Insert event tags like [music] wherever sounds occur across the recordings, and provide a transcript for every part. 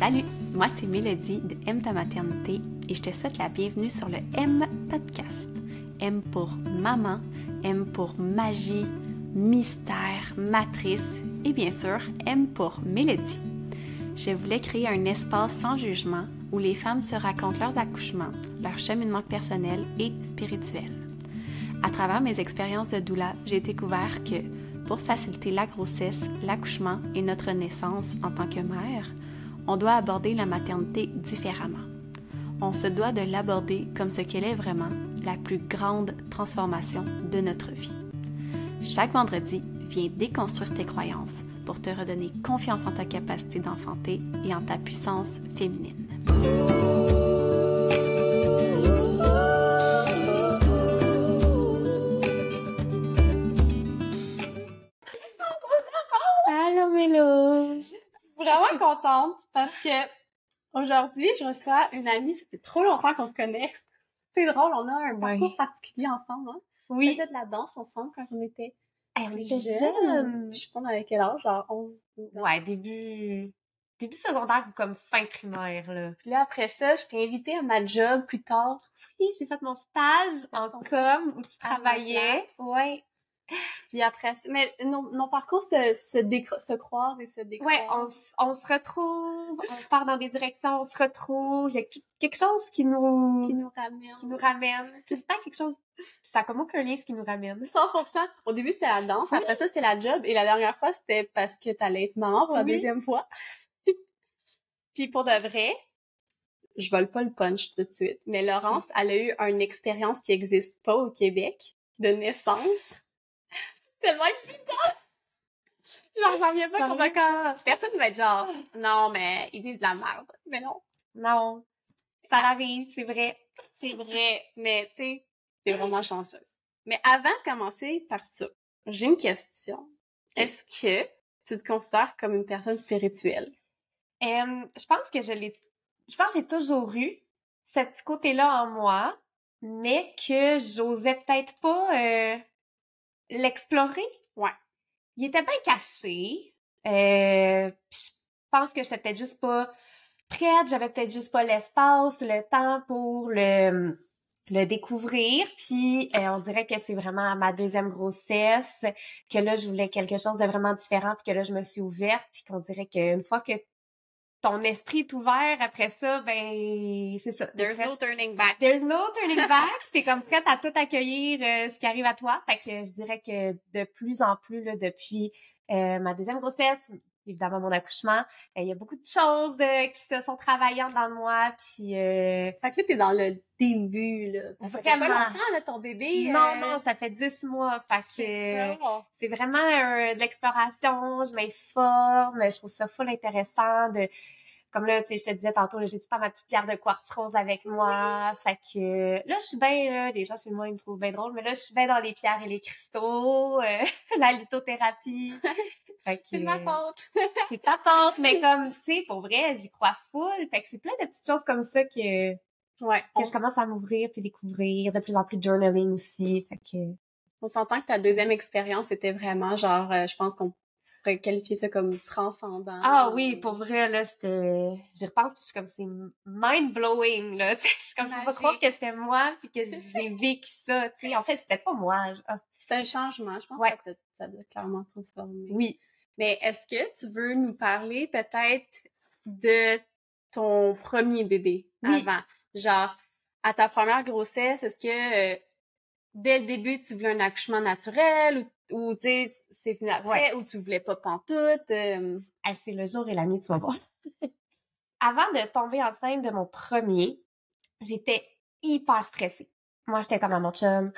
Salut, moi c'est Mélodie de M ta maternité et je te souhaite la bienvenue sur le M podcast. M pour maman, M pour magie, mystère, matrice et bien sûr M pour Mélodie. Je voulais créer un espace sans jugement où les femmes se racontent leurs accouchements, leur cheminement personnel et spirituel. À travers mes expériences de doula, j'ai découvert que pour faciliter la grossesse, l'accouchement et notre naissance en tant que mère, on doit aborder la maternité différemment. On se doit de l'aborder comme ce qu'elle est vraiment, la plus grande transformation de notre vie. Chaque vendredi, viens déconstruire tes croyances pour te redonner confiance en ta capacité d'enfanter et en ta puissance féminine. Vraiment contente parce que aujourd'hui, je reçois une amie, ça fait trop longtemps qu'on se connaît. C'est drôle, on a un parcours particulier ensemble, hein? On Oui, faisait de la danse ensemble quand on était Hey, on était jeunes. Je sais pas, on avait quel âge, genre 11, 12 ans. Ouais, début... Début secondaire ou comme fin primaire, là. Puis là, après ça, je t'ai invitée à ma job plus tard. Oui, j'ai fait mon stage en com où tu travaillais. Ouais. Puis après mais nos, nos parcours se, se, croisent et se décroisent. Ouais, on, on se retrouve, on part dans des directions, on se retrouve. Il y a quelque chose qui nous, qui nous ramènent. qui nous ramène. Tout le temps quelque chose. Puis ça a comme aucun lien ce qui nous ramène. 100%. Au début, c'était la danse. Après ça, c'était la job. Et la dernière fois, c'était parce que t'allais être maman pour la Oui. deuxième fois. [laughs] Puis pour de vrai, je vole pas le punch tout de suite. Mais Laurence, elle a eu une expérience qui existe pas au Québec de naissance. Tellement excitante! Genre, j'en reviens pas comment quand personne va être genre, non, mais ils disent de la merde. Mais non, Non. Ça arrive, c'est vrai. c'est vrai. Mais tu sais, t'es vraiment chanceuse. Mais avant de commencer par ça, j'ai une question. Est-ce que tu te considères comme une personne spirituelle? Euh, je pense que je l'ai. Je pense que j'ai toujours eu ce petit côté-là en moi, mais que j'osais peut-être pas euh, l'explorer? Ouais. Il était bien caché. Euh, je pense que j'étais peut-être juste pas prête, j'avais peut-être juste pas l'espace, le temps pour le le découvrir. Puis euh, on dirait que c'est vraiment à ma deuxième grossesse que là je voulais quelque chose de vraiment différent, puis que là je me suis ouverte, puis qu'on dirait qu'une fois que ton esprit est ouvert après ça, ben c'est ça. t'es prête? turning back. There's no turning back. T'es comme prête à tout accueillir euh, ce qui arrive à toi. Fait que je dirais que de plus en plus, là, depuis euh, ma deuxième grossesse, évidemment mon accouchement, euh, il y a beaucoup de choses euh, qui se sont dedans de moi. Puis euh, Fait que là, t'es dans le début, là. Ça fait pas longtemps, là, ton bébé. non, euh, non, ça fait dix mois. Fait c'est que c'est vraiment euh, de l'exploration, je m'informe, je trouve ça full intéressant de comme là, tu sais, je te disais tantôt, j'ai tout le temps ma petite pierre de quartz rose avec moi. Fait que là, je suis bien là, les gens chez moi, ils me trouvent bien drôle, mais là, je suis bien dans les pierres et les cristaux, euh, [laughs] la lithothérapie. [laughs] C'est de ma faute. c'est ta faute, mais [laughs] comme, tu sais, pour vrai, j'y crois full. Fait que c'est plein de petites choses comme ça que, Ouais. que On, je commence à m'ouvrir puis découvrir, de plus en plus de journaling aussi. Fait que, on s'entend que ta deuxième expérience était vraiment genre, euh, je pense qu'on pourrait qualifier ça comme transcendant. Ah oui, pour vrai, là, c'était... J'y repense, puis je suis comme, c'est mind-blowing, là, [laughs] tu sais, je suis comme, je peux pas croire que c'était moi, puis que j'ai [laughs] vécu ça, tu sais. En fait, c'était pas moi. je- ah, C'est un changement. Je pense Ouais. que ça doit clairement transformer. oui. Mais est-ce que tu veux nous parler peut-être de ton premier bébé Oui. avant? Genre, à ta première grossesse, est-ce que euh, dès le début, tu voulais un accouchement naturel ou, ou tu sais, c'est venu après ou tu voulais pas pantoute? euh, Ah, c'est le jour et la nuit, tu vas voir. [laughs] Avant de tomber enceinte de mon premier, j'étais hyper stressée. Moi, j'étais comme à mon chum,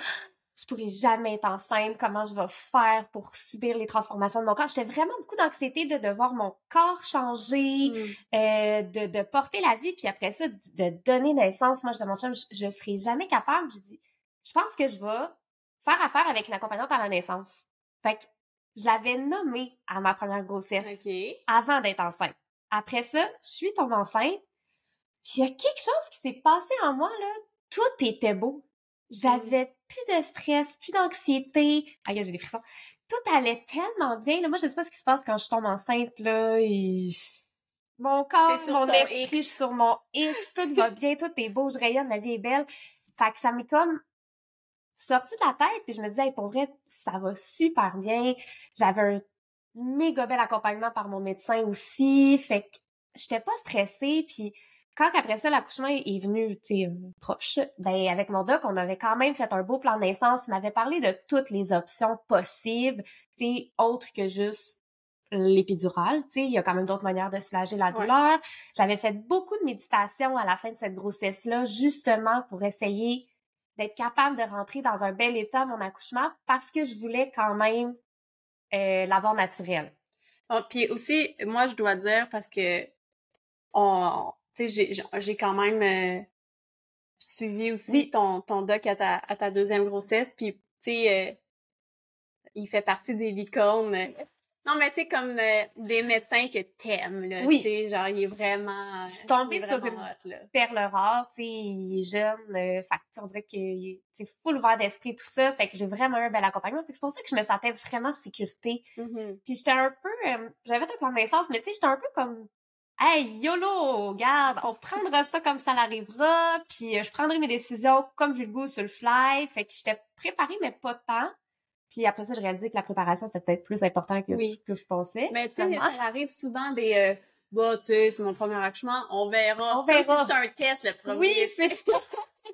je pourrais jamais être enceinte, comment je vais faire pour subir les transformations de mon corps. J'étais vraiment beaucoup d'anxiété de, de voir mon corps changer, euh, de, de porter la vie, puis après ça, de, de donner naissance. Moi, je dis à mon chum, je, je serai jamais capable. Je dis, je pense que je vais faire affaire avec une accompagnante à la naissance. Fait que je l'avais nommé à ma première grossesse OK. avant d'être enceinte. Après ça, je suis tombée enceinte. Puis il y a quelque chose qui s'est passé en moi, là. Tout était beau. J'avais plus de stress, plus d'anxiété. Ah, j'ai des frissons. Tout allait tellement bien. Là. Moi, je sais pas ce qui se passe quand je tombe enceinte, là. et- mon corps, sur mon esprit, je suis sur mon X, tout va [laughs] bien, tout est beau, je rayonne, la vie est belle. Fait que ça m'est comme sorti de la tête, puis je me disais, hey, pour vrai, ça va super bien. J'avais un méga bel accompagnement par mon médecin aussi, fait que j'étais pas stressée, puis quand après ça, l'accouchement est venu, tu sais, euh, proche, ben avec mon doc, on avait quand même fait un beau plan d'instance. Il m'avait parlé de toutes les options possibles, tu sais, autres que juste l'épidurale, tu sais, il y a quand même d'autres manières de soulager la Ouais. douleur. J'avais fait beaucoup de méditation à la fin de cette grossesse-là, justement pour essayer d'être capable de rentrer dans un bel état mon accouchement parce que je voulais quand même euh, l'avoir naturel. Bon, puis aussi, moi, je dois dire, parce que, on, j'ai- quand même euh, suivi aussi Oui. ton, ton doc à ta, à ta deuxième grossesse, puis, tu sais, euh, il fait partie des licornes. Non, mais tu sais, comme euh, des médecins que t'aimes, là, Oui. tu sais, genre, il est vraiment... Je suis tombée sur une- hot, là. perle rare, tu sais, il est jeune, euh, fait on dirait qu'il est full ouvert d'esprit, tout ça, fait que j'ai vraiment un bel accompagnement. Fait que c'est pour ça que je me sentais vraiment en sécurité. Mhm. Puis j'étais un peu, euh, j'avais un plan de naissance, mais tu sais, j'étais un peu comme, hey, YOLO, regarde, on prendra ça comme ça l'arrivera, puis euh, je prendrai mes décisions comme j'ai le goût sur le fly, fait que j'étais préparée, mais pas tant. Puis après ça, j'ai réalisé que la préparation, c'était peut-être plus important que, Oui. que je pensais. Mais tu sais, ça arrive souvent des... Euh, bah, tu sais, c'est mon premier accouchement, on verra. On verra. Comme si c'était un test, le premier. Oui, c'est ça. [laughs]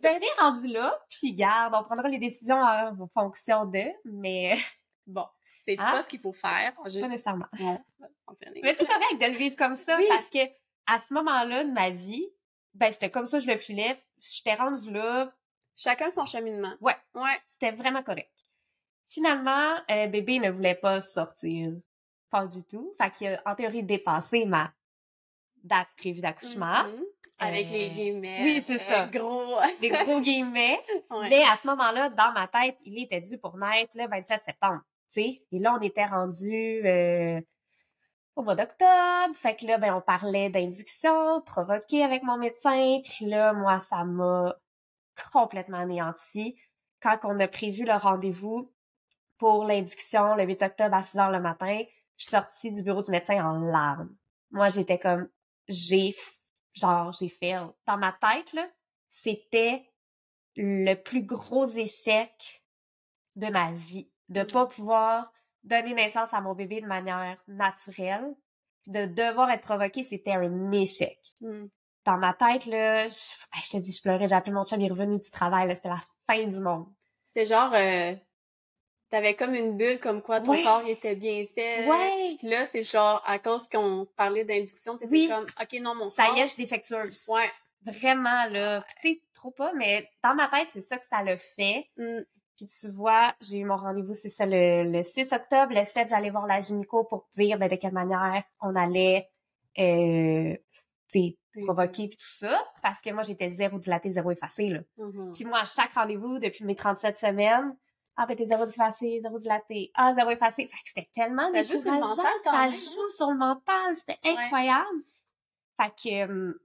Ben, rien rendu là, puis garde, on prendra les décisions en fonction d'eux, mais [laughs] Bon, c'est Ah. pas ce qu'il faut faire. pas nécessairement. Mais c'est correct de le vivre comme ça, Oui. parce que à ce moment-là de ma vie, ben c'était comme ça, je le filais, j'étais rendue là, Chacun son cheminement. Ouais. Ouais. c'était vraiment correct. Finalement, euh, bébé ne voulait pas sortir, pas du tout, fait qu'il a en théorie dépassé ma date prévue d'accouchement, Mhm. Avec Euh, les guillemets. oui, c'est euh, ça. Gros. des gros guillemets. [laughs] Ouais. Mais à ce moment-là, dans ma tête, il était dû pour naître le 27 septembre. Et là, on était rendu euh, au mois d'octobre. Fait que là, ben, on parlait d'induction provoquée avec mon médecin. Puis là, moi, ça m'a complètement anéanti. Quand on a prévu le rendez-vous pour l'induction le 8 octobre à 6 heures le matin, je suis sortie du bureau du médecin en larmes. Moi, j'étais comme, j'ai, genre, j'ai fait. Dans ma tête, là, c'était le plus gros échec de ma vie. De pas pouvoir donner naissance à mon bébé de manière naturelle. Puis de devoir être provoqué, c'était un échec. Mhm. Dans ma tête, là, je, ben, je te dis, je pleurais, j'ai appelé mon chum, il est revenu du travail, c'était la fin du monde. C'est genre, euh, t'avais comme une bulle comme quoi ton Ouais. corps il était bien fait. Ouais. Puis là, c'est genre, à cause qu'on parlait d'induction, t'étais Oui. comme, ok, non, mon Ça corps. y est, je suis défectueuse. Ouais. Vraiment, là. Puis tu sais, trop pas, mais dans ma tête, c'est ça que ça l'a fait. Mm. Puis tu vois, j'ai eu mon rendez-vous, c'est ça, le, le 6 octobre. Le 7, j'allais voir la gynéco pour dire ben, de quelle manière on allait euh, Oui, provoquer puis tout ça. Parce que moi, j'étais zéro dilaté, zéro effacé. Là. Mhm. Puis moi, à chaque rendez-vous, depuis mes 37 semaines, ah ben t'es zéro effacé, zéro dilaté, ah zéro effacé. Fait que c'était tellement Ça joue sur le mental quand ça même, joue sur le mental, c'était incroyable. Fait que euh,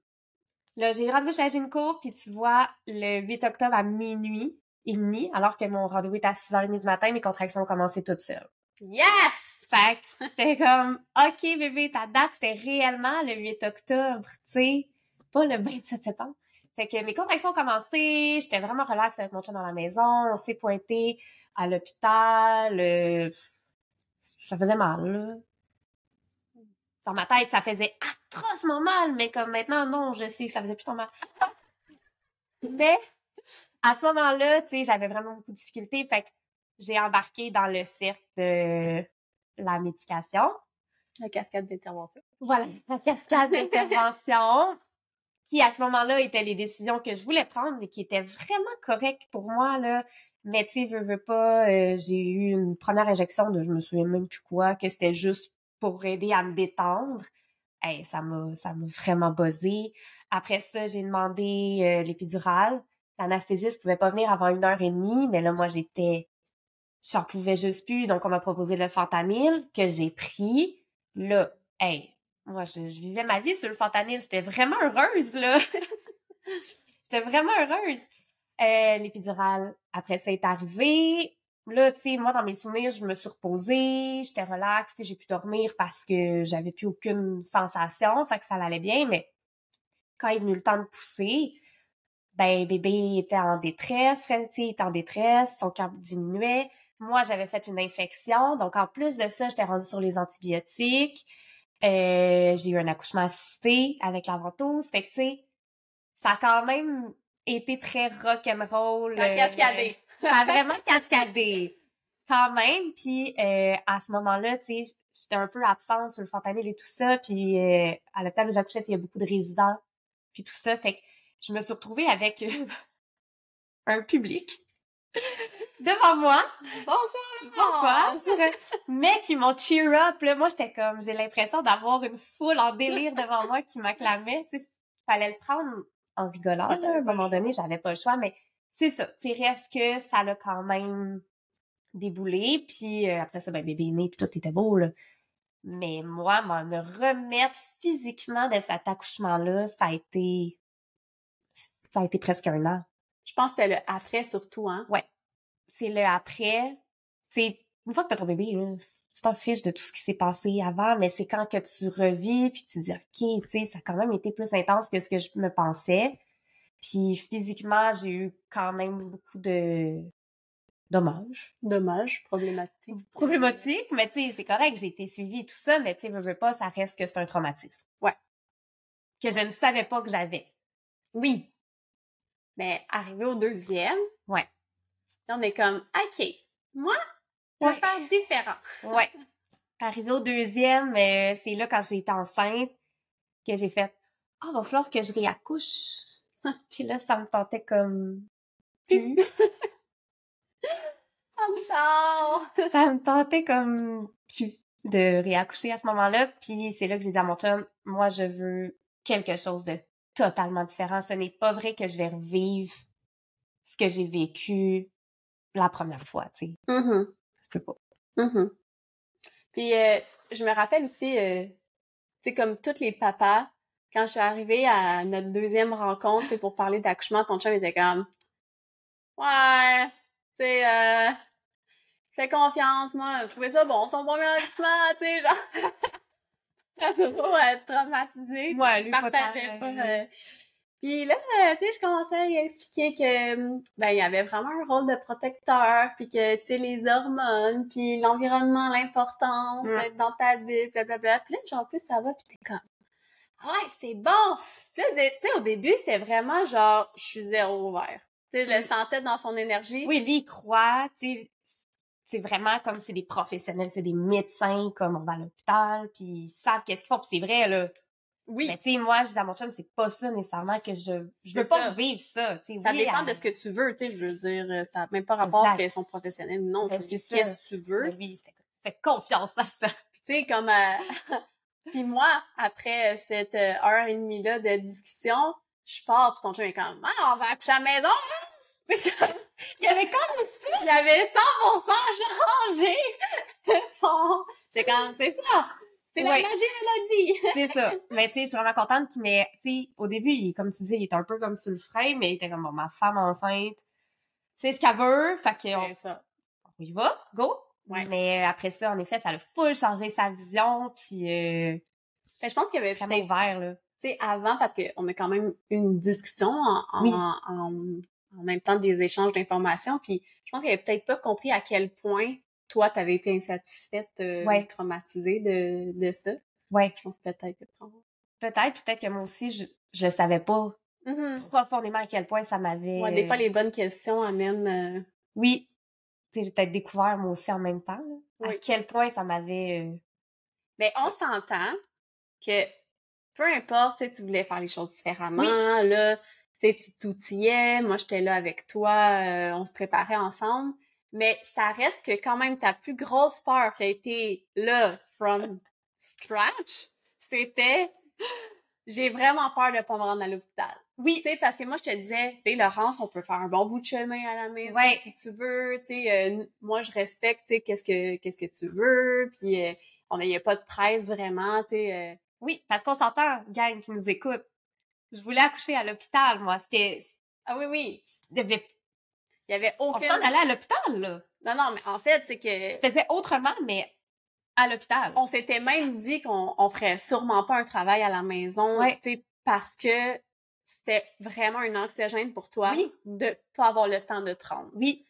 là, j'ai rendez-vous chez la gynéco, puis tu vois, le 8 octobre à minuit et demi, alors que mon rendez-vous était à 6h30 du matin, mes contractions ont commencé toutes seules. Yes! Fait que j'étais comme, OK, bébé, ta date, c'était réellement le 8 octobre, tu sais, pas le 27 septembre. Fait que mes contractions ont commencé, j'étais vraiment relax avec mon chum dans la maison, on s'est pointé à l'hôpital, euh, ça faisait mal, là. Dans ma tête, ça faisait atrocement mal, mais comme maintenant, non, je sais ça faisait plus tant mal. Mais, à ce moment-là, tu sais, j'avais vraiment beaucoup de difficultés, fait que j'ai embarqué dans le cercle de la médication. La cascade d'intervention. Voilà, la cascade d'intervention. Qui, à ce moment-là, étaient les décisions que je voulais prendre et qui étaient vraiment correctes pour moi, là. Mais, tu sais, veux, veux pas, euh, j'ai eu une première injection de je me souviens même plus quoi, que c'était juste pour aider à me détendre. Hey, ça m'a, ça m'a vraiment buzzé. Après ça, j'ai demandé euh, l'épidurale. L'anesthésiste pouvait pas venir avant une heure et demie, mais là, moi, j'étais, j'en pouvais juste plus. Donc, on m'a proposé le fentanyl que j'ai pris. Là, hey, moi, je, vivais ma vie sur le fentanyl. J'étais vraiment heureuse, là. [laughs] J'étais vraiment heureuse. Euh, l'épidurale, après ça, est arrivé. là, tu sais, moi, dans mes souvenirs, je me suis reposée, j'étais relaxe, j'ai pu dormir parce que j'avais plus aucune sensation, fait que ça allait bien, mais quand est venu le temps de pousser, ben, bébé était en détresse, tu sais, il était en détresse, son cœur diminuait. Moi, j'avais fait une infection, donc en plus de ça, j'étais rendue sur les antibiotiques. Euh, j'ai eu un accouchement assisté avec la ventouse, fait que, tu sais, ça a quand même été très rock'n'roll. Ça a cascadé. ça a vraiment cascadé. Quand même. Puis euh, à ce moment-là, tu sais, j'étais un peu absente sur le fentanyl et tout ça. Puis euh, à l'hôpital où j'accouchais, il y a beaucoup de résidents. Puis tout ça. Fait que je me suis retrouvée avec [laughs] un public devant moi. Bonsoir! Bonsoir! mais qui m'ont cheer up. Là, moi, j'étais comme, j'ai l'impression d'avoir une foule en délire devant moi qui m'acclamait. Tu sais, fallait le prendre en rigolant. Ouais, là. À un moment donné, j'avais pas le choix, mais c'est ça. Tu sais, reste que ça l'a quand même déboulé. Puis euh, après ça, ben, bébé est né, puis tout était beau, là. Mais moi, m'en remettre physiquement de cet accouchement-là, ça a été... Ça a été presque un an. Je pense que c'est le après surtout, hein? C'est le après. Sais, une fois que t'as ton bébé, là, tu t'en fiches de tout ce qui s'est passé avant, mais c'est quand que tu revis, puis tu dis, OK, tu sais, ça a quand même été plus intense que ce que je me pensais. Puis physiquement, j'ai eu quand même beaucoup de dommages. Dommage, problématique. Problématiques, mais tu sais, c'est correct, j'ai été suivie et tout ça, mais tu sais, veux, veux pas, ça reste que c'est un traumatisme. Ouais. Que je ne savais pas que j'avais. Oui. Mais arrivé au deuxième, Ouais. On est comme, OK, moi, je vais Ouais. faire différent. [laughs] Ouais. Arrivé au deuxième, euh, c'est là quand j'ai été enceinte que j'ai fait Ah, va falloir que je réaccouche. [laughs] Puis là, ça me tentait comme. [laughs] Oh non! ça me tentait comme plus de réaccoucher à ce moment-là. Puis c'est là que j'ai dit à mon chum, moi, je veux quelque chose de totalement différent. Ce n'est pas vrai que je vais revivre ce que j'ai vécu la première fois, tu sais. Ça se peut pas. mhm. Puis, euh, je me rappelle aussi, euh, tu sais, comme tous les papas, quand je suis arrivée à notre deuxième rencontre, pour parler d'accouchement, ton chum était comme, ouais, tu sais, euh, fais confiance, moi, je trouvais ça bon, ton premier accouchement, tu sais, genre, [laughs] trop être traumatisée, Ouais, lui, pas. Euh. Puis là, euh, tu sais, je commençais à lui expliquer que, hum, ben, il y avait vraiment un rôle de protecteur, puis que, tu sais, les hormones, puis l'environnement, l'importance, être dans ta vie, blablabla. Puis là, genre, plus ça va, puis t'es comme, ah ouais, c'est bon! Puis là, tu sais, au début, c'était vraiment genre, je suis zéro ouvert. Tu sais, je le Oui. sentais dans son énergie. Oui, lui, il croit, tu sais, c'est vraiment comme c'est des professionnels, c'est des médecins, comme on va à l'hôpital, puis ils savent qu'est-ce qu'ils font, puis c'est vrai, là. Oui. Mais tu sais, moi, je dis à mon chum, c'est pas ça nécessairement que je... Je veux C'est pas vivre ça, tu sais. Ça oui, dépend à- de ce que tu veux, tu sais, je veux dire, euh, ça n'a même pas rapport Exact. qu'elles sont professionnelles ou non. Ben, c'est. Qu'est-ce que tu veux? Mais lui, c'était- fais confiance à ça. Tu sais, comme... euh, [laughs] puis moi, après cette euh, heure et demie-là de discussion, je pars, puis ton chum est comme, ah, on va accoucher à la maison! [laughs] C'est comme- Il y avait comme ça. J'avais 100% changé [laughs] son... J'ai comme, c'est ça! C'est la magie vie! [laughs] C'est ça. Mais tu sais, je suis vraiment contente qu'il m'ait... Tu sais, au début, il, comme tu disais, il était un peu comme sur le frein, mais il était comme, bon, ma femme enceinte, c'est ce qu'elle veut, fait qu'on C'est ça. on y va, go! Ouais. Mais après ça, en effet, ça a full changé sa vision, puis euh, Mais je pense qu'il avait vraiment ouvert, là. tu sais, avant, parce qu'on a quand même eu une discussion en, en, Oui. en, en même temps des échanges d'informations, puis je pense qu'il avait peut-être pas compris à quel point toi, t'avais été insatisfaite, euh, Ouais. traumatisée de, de ça? Ouais. Je pense peut-être que... Peut-être, peut-être que moi aussi, je, je savais pas profondément à quel point ça m'avait... Ouais, des fois, les bonnes questions amènent... euh, Oui. Tu j'ai peut-être découvert moi aussi en même temps, là, à Oui. quel point ça m'avait... euh, Mais on s'entend que peu importe, tu tu voulais faire les choses différemment, Oui. là, tu tu t'outillais, moi j'étais là avec toi, euh, on se préparait ensemble, mais ça reste que quand même ta plus grosse peur qui a été là, from scratch, c'était [gasps] j'ai vraiment peur de pas me rendre à l'hôpital. Oui, Tu sais, parce que moi, je te disais, tu sais, Laurence, on peut faire un bon bout de chemin à la maison Ouais. si tu veux. Tu sais, euh, moi, je respecte, tu sais, qu'est-ce que, qu'est-ce que tu veux. Puis, euh, on a pas de presse vraiment, tu sais. euh. oui, parce qu'on s'entend, gang qui nous écoute. Je voulais accoucher à l'hôpital, moi. C'était... Ah oui, oui. Il y avait- avait On aucune... s'en allait à l'hôpital, là. Non, non, mais en fait, c'est que... Je faisais autrement, mais à l'hôpital. On s'était même dit qu'on on ferait sûrement pas un travail à la maison, Ouais. tu sais, parce que c'était vraiment un anxiogène pour toi Oui. de pas avoir le temps de te rendre. Oui.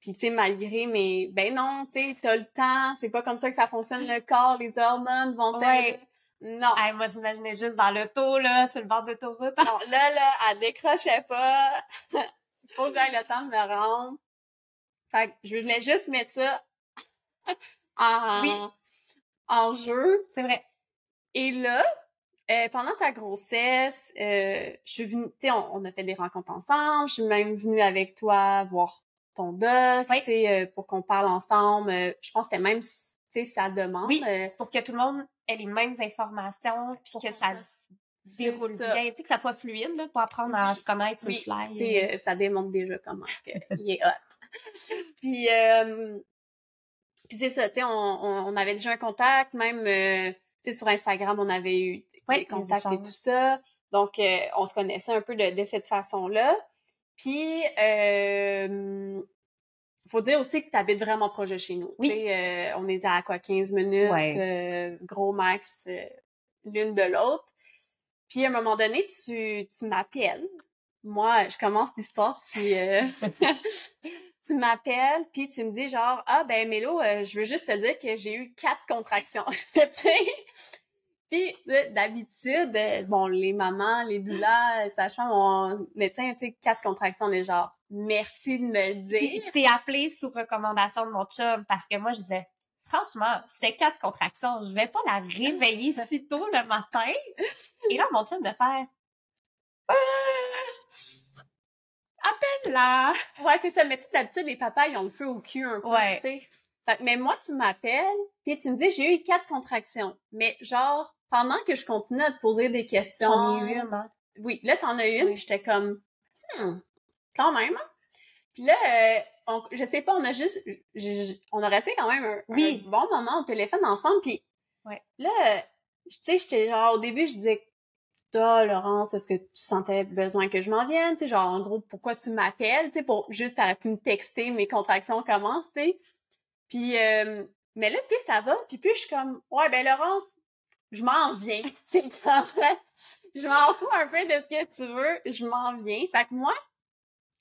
Puis, tu sais, malgré, mais ben non, tu sais, t'as le temps, c'est pas comme ça que ça fonctionne le corps, les hormones vont Ouais. Non. Hey, moi, j'imaginais juste dans l'auto, là, sur le bord d'autoroute. Non, là, là, elle décrochait pas. [laughs] Faut que j'aille le temps de me rendre. Fait que je voulais juste mettre ça [laughs] en, Oui. en jeu. C'est vrai. Et là, euh, pendant ta grossesse, euh, je suis venue, tu sais, on, on a fait des rencontres ensemble. Je suis même venue avec toi voir ton doc, Oui. tu sais, euh, pour qu'on parle ensemble. Je pense que c'était même, tu sais, sa demande. Oui. Pour que tout le monde ait les mêmes informations, puis que ça déroule ça. bien, tu sais, que ça soit fluide, là, pour apprendre à Oui. se connaître sur le fly. tu sais, euh, ça démontre déjà comment [laughs] il est hot. puis, euh, puis c'est ça, tu sais, on, on, on avait déjà un contact, même, euh, tu sais, sur Instagram, on avait eu Ouais, des contacts et tout ça. Donc, euh, on se connaissait un peu de, de cette façon-là. Puis, euh, faut dire aussi que tu habites vraiment proche de chez nous. Oui. Euh, on était à quoi, 15 minutes, euh, gros max, euh, l'une de l'autre. Puis, à un moment donné, tu, tu m'appelles. Moi, je commence l'histoire, puis euh, [laughs] tu m'appelles, puis tu me dis genre « Ah, ben Mélo, euh, je veux juste te dire que j'ai eu quatre contractions. [laughs] »? Puis, euh, d'habitude, bon, les mamans, les doulas, sages-femmes, mon médecin, tu sais, quatre contractions, on est genre « Merci de me le dire. je t'ai appelé sous recommandation de mon chum parce que moi, je disais, franchement, c'est quatre contractions. Je vais pas la réveiller [laughs] si tôt le matin. Et là, mon chum de faire, Ah! appelle-la. » Ouais, c'est ça. Mais tu sais, d'habitude, les papas, ils ont le feu au cul un peu, Ouais. tu sais. Fait que, mais moi, tu m'appelles, puis tu me dis « J'ai eu quatre contractions. » Mais genre, pendant que je continue à te poser des questions... J'en ai eu une, hein. Oui, là, t'en as une, Oui. puis j'étais comme, hmm, quand même. hein. Puis là, euh, on, je sais pas, on a juste, on a resté quand même un, Oui. un bon moment au téléphone ensemble, puis Ouais. là, tu sais, j'étais genre, au début, je disais, toi, Laurence, est-ce que tu sentais besoin que je m'en vienne? Tu sais, genre, en gros, pourquoi tu m'appelles? Tu sais, pour juste, t'aurais pu me texter, mes contractions commencent, tu sais. Puis, euh, mais là, plus ça va, puis plus je suis comme, ouais, ben Laurence, je m'en viens. [laughs] Tu sais, comme, je m'en fous un peu de ce que tu veux, je m'en viens. Fait que moi,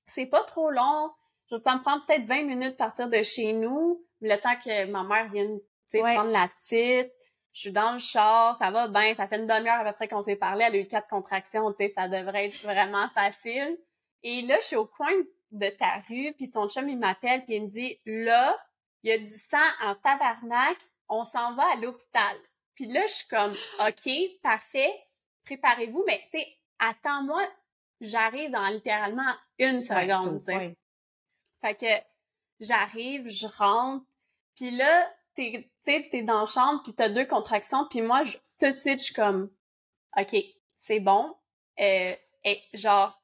c'est pas trop long. Je ça me prend peut-être 20 minutes de partir de chez nous, le temps que ma mère vienne, tu sais, Ouais. prendre la petite. Je suis dans le char, ça va bien, ça fait une demi-heure à peu près qu'on s'est parlé, elle a eu quatre contractions, tu sais, ça devrait être vraiment facile. Et là, je suis au coin de ta rue, puis ton chum, il m'appelle, puis il me dit, là, il y a du sang en tabarnak, on s'en va à l'hôpital. Puis là, je suis comme, OK, parfait, préparez-vous, mais tu sais, attends-moi, j'arrive dans littéralement une seconde, tu sais. Fait que j'arrive, je rentre, puis là, t'es, t'es dans la chambre, puis t'as deux contractions, puis moi, je- tout de suite, je suis comme, OK, c'est bon. Euh, et genre,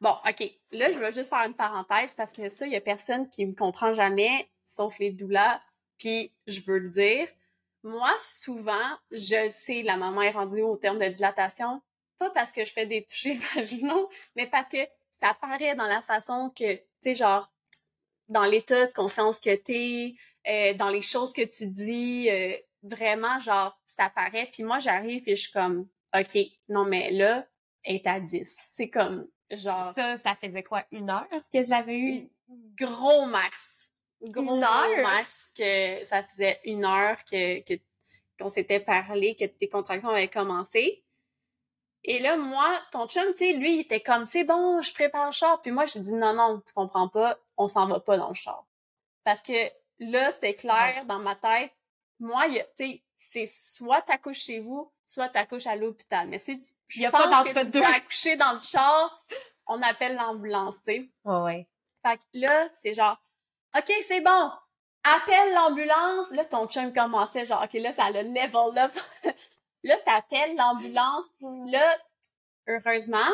bon, OK, là, je vais juste faire une parenthèse, parce que ça, il y a personne qui me comprend jamais, sauf les doulas, puis je veux le dire. Moi, souvent, je sais, la maman est rendue au terme de dilatation, pas parce que je fais des touchés [laughs] vaginaux, mais parce que ça paraît dans la façon que, sais, genre, dans l'état de conscience que t'es, euh, dans les choses que tu dis, euh, vraiment, genre, ça paraît. Puis moi, j'arrive et je suis comme, OK, non, mais là, elle est à 10. C'est comme, genre, Ça, ça faisait quoi, une heure que j'avais eu? gros max. Gros, Une gros max que ça faisait une heure que, que, qu'on s'était parlé, que tes contractions avaient commencé. Et là, moi, ton chum, tu sais, lui, il était comme, c'est bon, je prépare le char. Puis moi, je dis, non, non, tu comprends pas, on s'en va pas dans le char. Parce que là, c'était clair dans ma tête. Moi, tu sais, c'est soit t'accouches chez vous, soit t'accouches à l'hôpital. Mais si tu, je y a pense pas que tu peux accoucher dans le char, on appelle l'ambulance, tu sais. Ouais, ouais. Fait que là, c'est genre, OK, c'est bon. Appelle l'ambulance. Là, ton chum commençait genre, OK, là, ça a le level up. Là, t'appelles l'ambulance. Là, heureusement,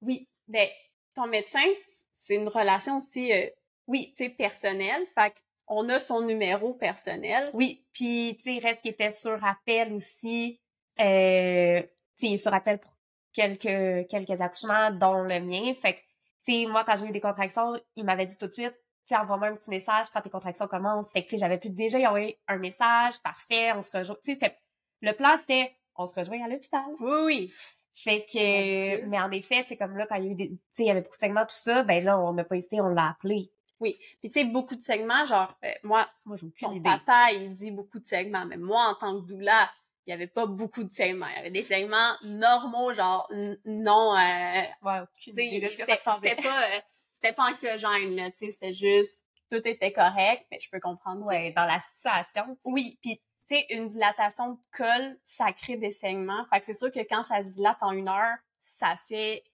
Oui. ben, ton médecin, c'est une relation aussi, euh, Oui. tu sais, personnelle. Fait qu'on a son numéro personnel. Oui, puis tu sais, reste qui était sur appel aussi. Euh, tu sais, il est sur appel pour quelques quelques accouchements, dont le mien. Fait que tu sais, moi quand j'ai eu des contractions, il m'avait dit tout de suite, tu sais, envoie-moi un petit message quand tes contractions commencent. Fait que, tu sais, j'avais pu déjà y envoyer un message, parfait, on se rejoint. Tu sais, le plan, c'était, on se rejoint à l'hôpital. Oui, oui. Fait que, mais en effet, c'est comme là, quand il y a eu des, tu sais, il y avait beaucoup de segments, tout ça, ben là, on n'a pas hésité, on l'a appelé. Puis tu sais, beaucoup de segments, genre, euh, moi, Moi, j'ai aucune idée. papa, il dit beaucoup de segments, mais moi, en tant que doula, il y avait pas beaucoup de segments. Il y avait des segments normaux, genre, non, euh, que c'était pas, euh, c'était pas anxiogène, là, tu sais, c'était juste, tout était correct, mais je peux comprendre. Ouais, dans la situation. Oui, puis tu sais, une dilatation de col, ça crée des saignements. Fait que c'est sûr que quand ça se dilate en une heure, ça fait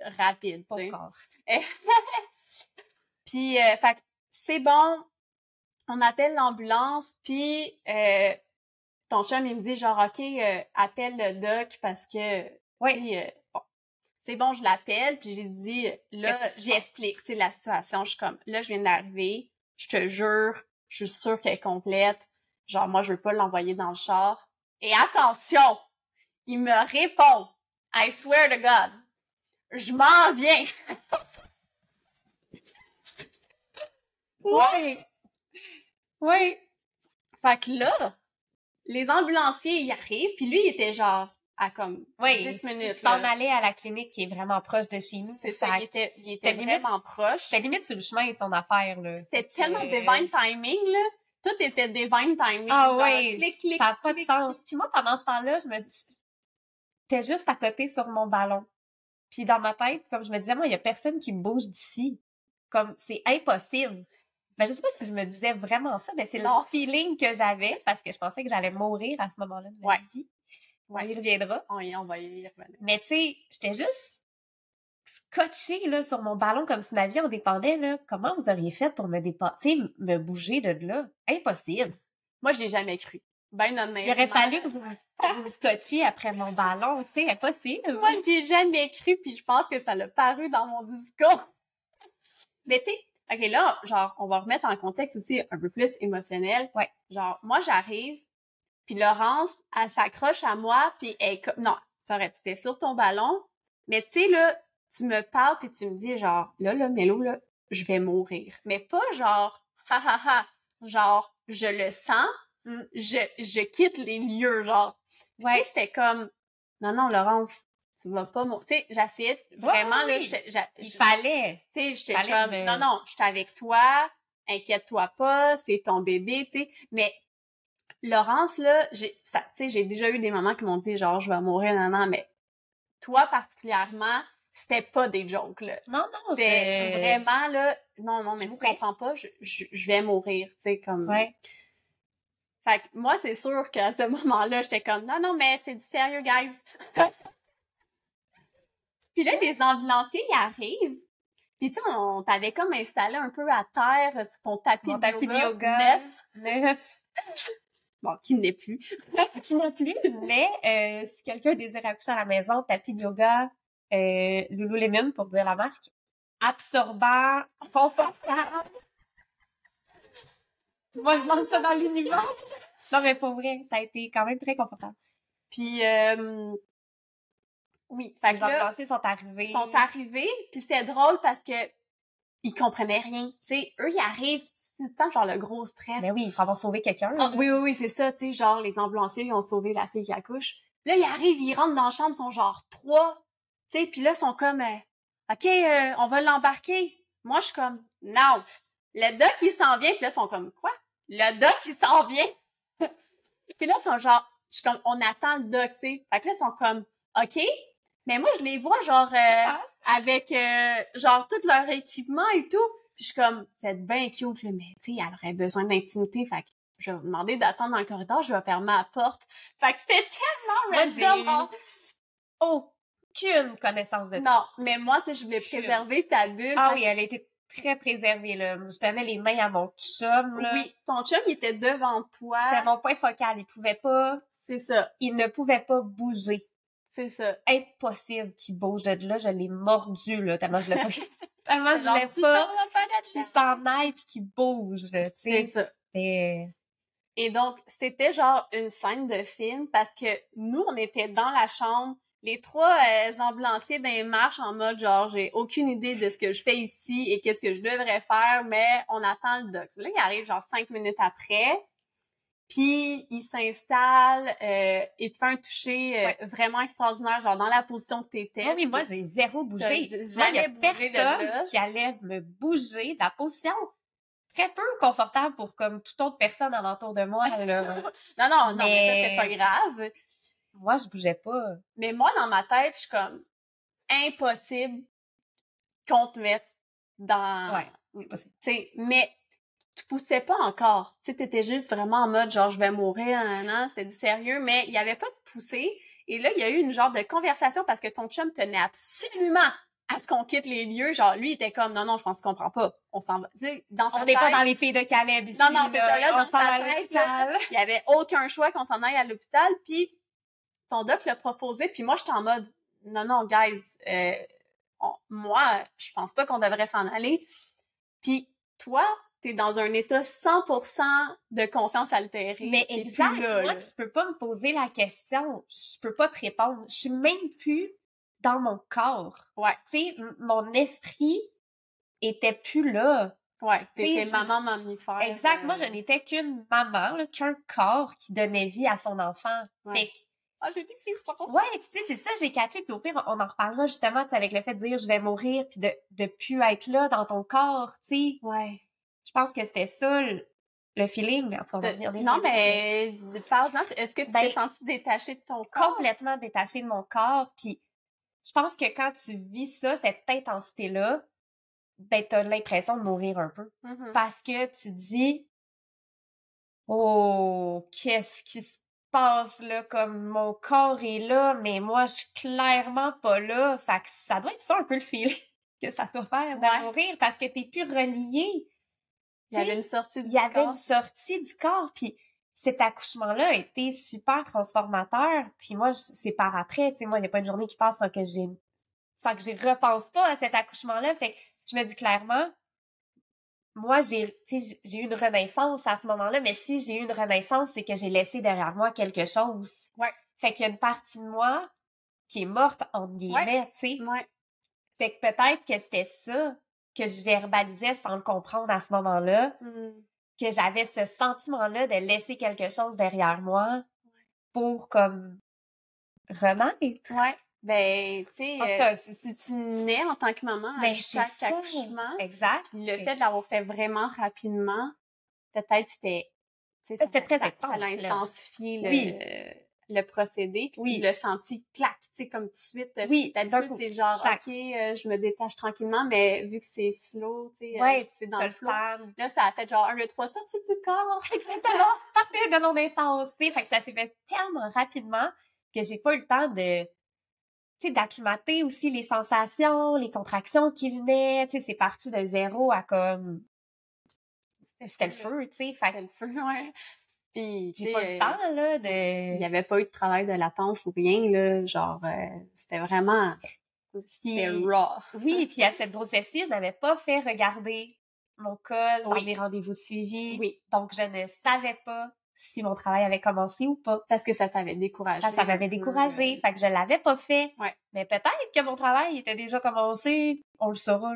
rapide, Pas encore. [laughs] Puis, euh, fait que c'est bon, on appelle l'ambulance, puis euh, ton chum, il me dit genre, OK, euh, appelle le doc parce que, sais, euh, bon, c'est bon, je l'appelle, puis j'ai dit, là, qui se j'explique, tu sais, la situation. Je suis comme, là, je viens d'arriver, je te jure, je suis sûre qu'elle est complète. Genre, moi, je veux pas l'envoyer dans le char. Et attention, il me répond, I swear to God, je m'en viens. [laughs] Ouais. Ouais. Fait que là, les ambulanciers, ils arrivent, puis lui, il était genre à comme Ouais. 10 il- minutes. Il s'en allait à la clinique qui est vraiment proche de chez nous. C'est ça, il était, il était limite, vraiment proche. c'était limite sur le chemin, son affaire, là. C'était tellement euh, divine timing, là. Tout était divine timing. Ah genre, ouais, clic, clic, Ça n'a pas de sens. Puis moi, pendant ce temps-là, je me j'étais juste à côté sur mon ballon. Puis dans ma tête, comme je me disais, moi, il y a personne qui me bouge d'ici. Comme, c'est impossible. Mais je sais pas si je me disais vraiment ça, mais c'est le feeling que j'avais parce que je pensais que j'allais mourir à ce moment-là de ma Ouais. vie. Ouais. On y reviendra. On y, on va y revenir. Mais tu sais, j'étais juste scotchée là, sur mon ballon comme si ma vie en dépendait. Là. Comment vous auriez fait pour me dépasser, me bouger de là? Impossible. Moi, je l'ai jamais cru. Ben honnêtement. Il aurait fallu que vous vous scotchiez après mon ballon. Tu sais, impossible. Moi, j'ai jamais cru, puis je pense que ça l'a paru dans mon discours. [laughs] Mais tu sais, OK, là, genre, on va remettre en contexte aussi un peu plus émotionnel. Ouais. Genre, moi, j'arrive, puis Laurence, elle s'accroche à moi, puis elle. Non, t'étais sur ton ballon, mais tu sais, là, tu me parles, puis tu me dis, genre, là, là, Mélo, là, je vais mourir. Mais pas genre, [laughs] ha, ha, ha, genre, je le sens, Mm. je, je quitte les lieux, genre. Ouais. j'étais comme, non, non, Laurence, tu vas pas mourir. Tu sais, j'essayais vraiment, là, oui. j'a- Il je- fallait. tu sais, j'étais comme, me- non, non, j'étais avec toi, inquiète-toi pas, c'est ton bébé, tu sais. Mais Laurence, là, j'ai, ça, tu sais, j'ai déjà eu des moments qui m'ont dit, genre, je vais mourir, non, non, mais toi particulièrement, c'était pas des jokes, là. Non, non, je... vraiment, là, non, non, mais tu comprends pas, je, je, je vais mourir, tu sais, comme... Ouais. Fait que moi, c'est sûr qu'à ce moment-là, j'étais comme, non, non, mais c'est du sérieux, guys. Puis là, les ambulanciers, ils arrivent. Puis tu sais, on t'avait comme installé un peu à terre sur ton tapis, Mon de, tapis yoga de yoga. neuf. Neuf. [laughs] Bon, qui n'est plus. Qui n'a plus. Mais euh, si quelqu'un désire accoucher à la maison, tapis de yoga, euh, Lululemon, pour dire la marque, absorbant, confortable. Moi, je lance ça dans l'univers. Non, mais pour vrai, ça a été quand même très confortable. Puis, euh, oui, fait Les que là, ambulanciers sont arrivés. ils sont arrivés, puis c'était drôle parce que ils comprenaient rien. Tu sais, eux, ils arrivent, c'est tout le temps genre le gros stress. Mais oui, ils s'en vont sauver quelqu'un. Ah, oui, oui, oui, c'est ça, tu sais, genre, les ambulanciers, ils ont sauvé la fille qui accouche. Là, ils arrivent, ils rentrent dans la chambre, ils sont genre trois, tu sais, puis là, ils sont comme, euh, OK, euh, on va l'embarquer. Moi, je suis comme, non. Le doc, il s'en vient, puis là, ils sont comme, quoi? Le doc, il s'en vient. [laughs] puis là, ils sont genre, je suis comme, on attend le doc, tu sais. Fait que là, ils sont comme, OK. Mais moi, je les vois, genre, euh, avec, euh, genre, tout leur équipement et tout. Puis je suis comme, c'est bien cute, là, mais tu sais, elle aurait besoin d'intimité. Fait que je vais vous demander d'attendre dans le corridor, je vais fermer la porte. Fait que c'était tellement random. eu aucune connaissance de ça. Non, mais moi, tu sais, je voulais préserver ta bulle. Ah oui, elle a été très préservée, là. Je donnais les mains à mon chum, là. Oui, ton chum, il était devant toi. C'était mon point focal. Il pouvait pas, C'est ça, il ne pouvait pas bouger. c'est ça. Impossible qu'il bouge de là. Je l'ai mordu, là, tellement je [laughs] l'ai pas. tellement je Genre, tu pas qu'il s'en aille pis qu'il bouge, C'est ça. C'était- Et donc, c'était genre une scène de film parce que nous, on était dans la chambre, les trois euh, ambulanciers d'un marche en mode genre j'ai aucune idée de ce que je fais ici et qu'est-ce que je devrais faire, mais on attend le doc. Là, il arrive genre cinq minutes après. Puis il s'installe, euh, il te fait un toucher euh, vraiment extraordinaire, genre dans la position que t'étais. Oui, oui, moi j'ai zéro bougé. Moi, il a personne qui allait me bouger de la position très peu confortable pour comme toute autre personne alentour de moi. Là. [laughs] Non, non, non, Mais- mais ça, c'est pas grave. Moi, je bougeais pas. Mais moi, dans ma tête, je suis comme impossible qu'on te mette dans. Ouais, oui, possible. Tu sais, mais tu poussais pas encore. Tu sais, t'étais juste vraiment en mode genre je vais mourir, nan, c'est du sérieux, mais il y avait pas de poussée. Et là, il y a eu une genre de conversation parce que ton chum tenait absolument à ce qu'on quitte les lieux. Genre, lui, il était comme, non, non, je pense qu'on comprend pas. On s'en va. Dans On n'est pas dans les filles de Caleb ici. Non, non, c'est ça, là, on dans s'en sa va à tête, l'hôpital. il y avait aucun choix qu'on s'en aille à l'hôpital. Puis ton doc l'a proposé, puis moi, j'étais en mode, non, non, guys, euh, on- moi, je pense pas qu'on devrait s'en aller. Puis toi, t'es dans un état 100% de conscience altérée. Mais exact, là, moi, là. tu peux pas me poser la question. Je peux pas te répondre. Je suis même plus dans mon corps. Ouais, Tu sais, mon esprit était plus là. ouais, t'étais maman mammifère. Exact. euh, Moi, je n'étais qu'une maman, qu'un corps qui donnait vie à son enfant. Ouais. Fait que, Ah, j'ai frissons. ouais, tu sais, c'est ça, j'ai catché. Puis au pire, on en reparlera justement, tu sais, avec le fait de dire je vais mourir, puis de, de plus être là dans ton corps, tu sais. Ouais. Je pense que c'était ça, le, le feeling. Mais en tout cas, on va T'as- revenir Non, mais parle-en. Est-ce que tu Ben, t'es senti détaché de ton corps? complètement détachée de mon corps. Puis je pense que quand tu vis ça, cette intensité-là, ben t'as l'impression de mourir un peu. Mhm. Parce que tu dis Oh, qu'est-ce qui se passe là? Comme mon corps est là, mais moi je suis clairement pas là. Fait que ça doit être ça un peu le feeling [laughs] que ça doit faire de Ouais. mourir parce que t'es plus relié. Il y avait une sortie du Il y avait corps. une sortie du corps, puis cet accouchement-là a été super transformateur. Puis moi, c'est par après, tu sais, moi, il n'y a pas une journée qui passe sans que j'ai sans que j'y repense pas à cet accouchement-là. Fait que je me dis clairement, moi, j'ai, tu sais, j'ai eu une renaissance à ce moment-là, mais si j'ai eu une renaissance, c'est que j'ai laissé derrière moi quelque chose. Ouais. Fait qu'il y a une partie de moi qui est morte, entre guillemets, tu sais. Ouais. Fait que peut-être que c'était ça que je verbalisais sans le comprendre à ce moment-là Mhm. que j'avais ce sentiment-là de laisser quelque chose derrière moi pour comme renaître. Ouais. Ben, tu sais, euh, tu, nais en tant que maman Ben, à chaque ça. accouchement. Exact. Puis le fait de l'avoir fait vraiment rapidement, peut-être c'était... C'était très intense, Ça l'a intensifié le, Oui. le procédé. Puis Oui. tu l'as senti clac, tu sais, comme tout de suite. Oui, d'un D'habitude, c'est genre, Clac. OK, euh, je me détache tranquillement, mais vu que c'est slow, tu sais, euh, Ouais, c'est dans le flow. Là, ça a fait genre un, deux, trois, sorties du corps. [laughs] Exactement. Parfait, donnons naissance. tu sais. Fait que ça s'est fait tellement rapidement que j'ai pas eu le temps de, d'acclimater aussi les sensations, les contractions qui venaient. Tu sais, c'est parti de zéro à comme, c'était le feu, tu sais. C'était le feu, ouais. Puis, j'ai pas le temps, là, il de... n'y avait pas eu de travail de latence ou rien, là. Genre, euh, c'était vraiment... C'était raw. Oui, puis à cette grossesse-ci, je n'avais pas fait regarder mon col dans Oui. mes rendez-vous de suivi. Oui, Donc, je ne savais pas si mon travail avait commencé ou pas. parce que ça t'avait découragé. Ça, ça m'avait euh, Fait que je l'avais pas fait. Ouais. Mais peut-être que mon travail était déjà commencé. On le saura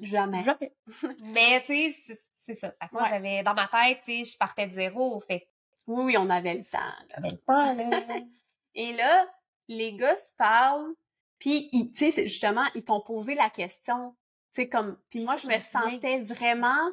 Jamais. jamais. [laughs] Mais, tu sais, c'est- ça. Fait que moi, Ouais. j'avais, dans ma tête, tu sais, je partais de zéro. Fait Oui, oui, on avait le temps, là. j'avais le temps, là. [laughs] Et là, les gars se parlent, puis, ils- tu sais, justement, ils t'ont posé la question. Tu sais, comme... Puis moi, je me sentais vraiment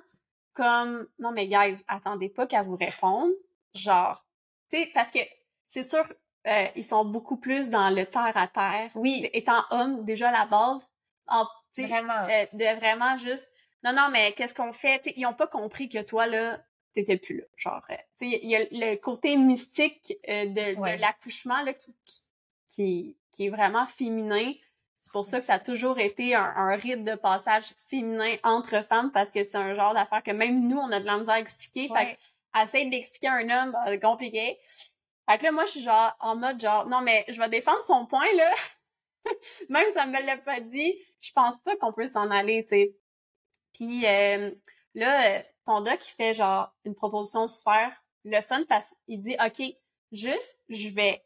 comme... Non, mais guys, attendez pas qu'à vous répondre. Genre, tu sais, parce que c'est sûr, euh, ils sont beaucoup plus dans le terre-à-terre. Oui, Étant homme, déjà à la base, en, vraiment. euh, de vraiment juste non non mais qu'est-ce qu'on fait ils ont pas compris que toi là t'étais plus là genre euh, tu sais il y a le côté mystique euh, de, Ouais. de l'accouchement là qui, qui qui qui est vraiment féminin c'est pour ça que ça a toujours été un, un rite de passage féminin entre femmes parce que c'est un genre d'affaire que même nous on a de la misère à expliquer fait Ouais. que essayer d'expliquer à un homme bah, compliqué fait que là moi je suis genre en mode genre non mais je vais défendre son point là [laughs] même si ça me l'a pas dit, je pense pas qu'on peut s'en aller, tu sais. Puis euh, là, ton doc, il fait genre une proposition super le fun parce qu'il dit OK, juste je vais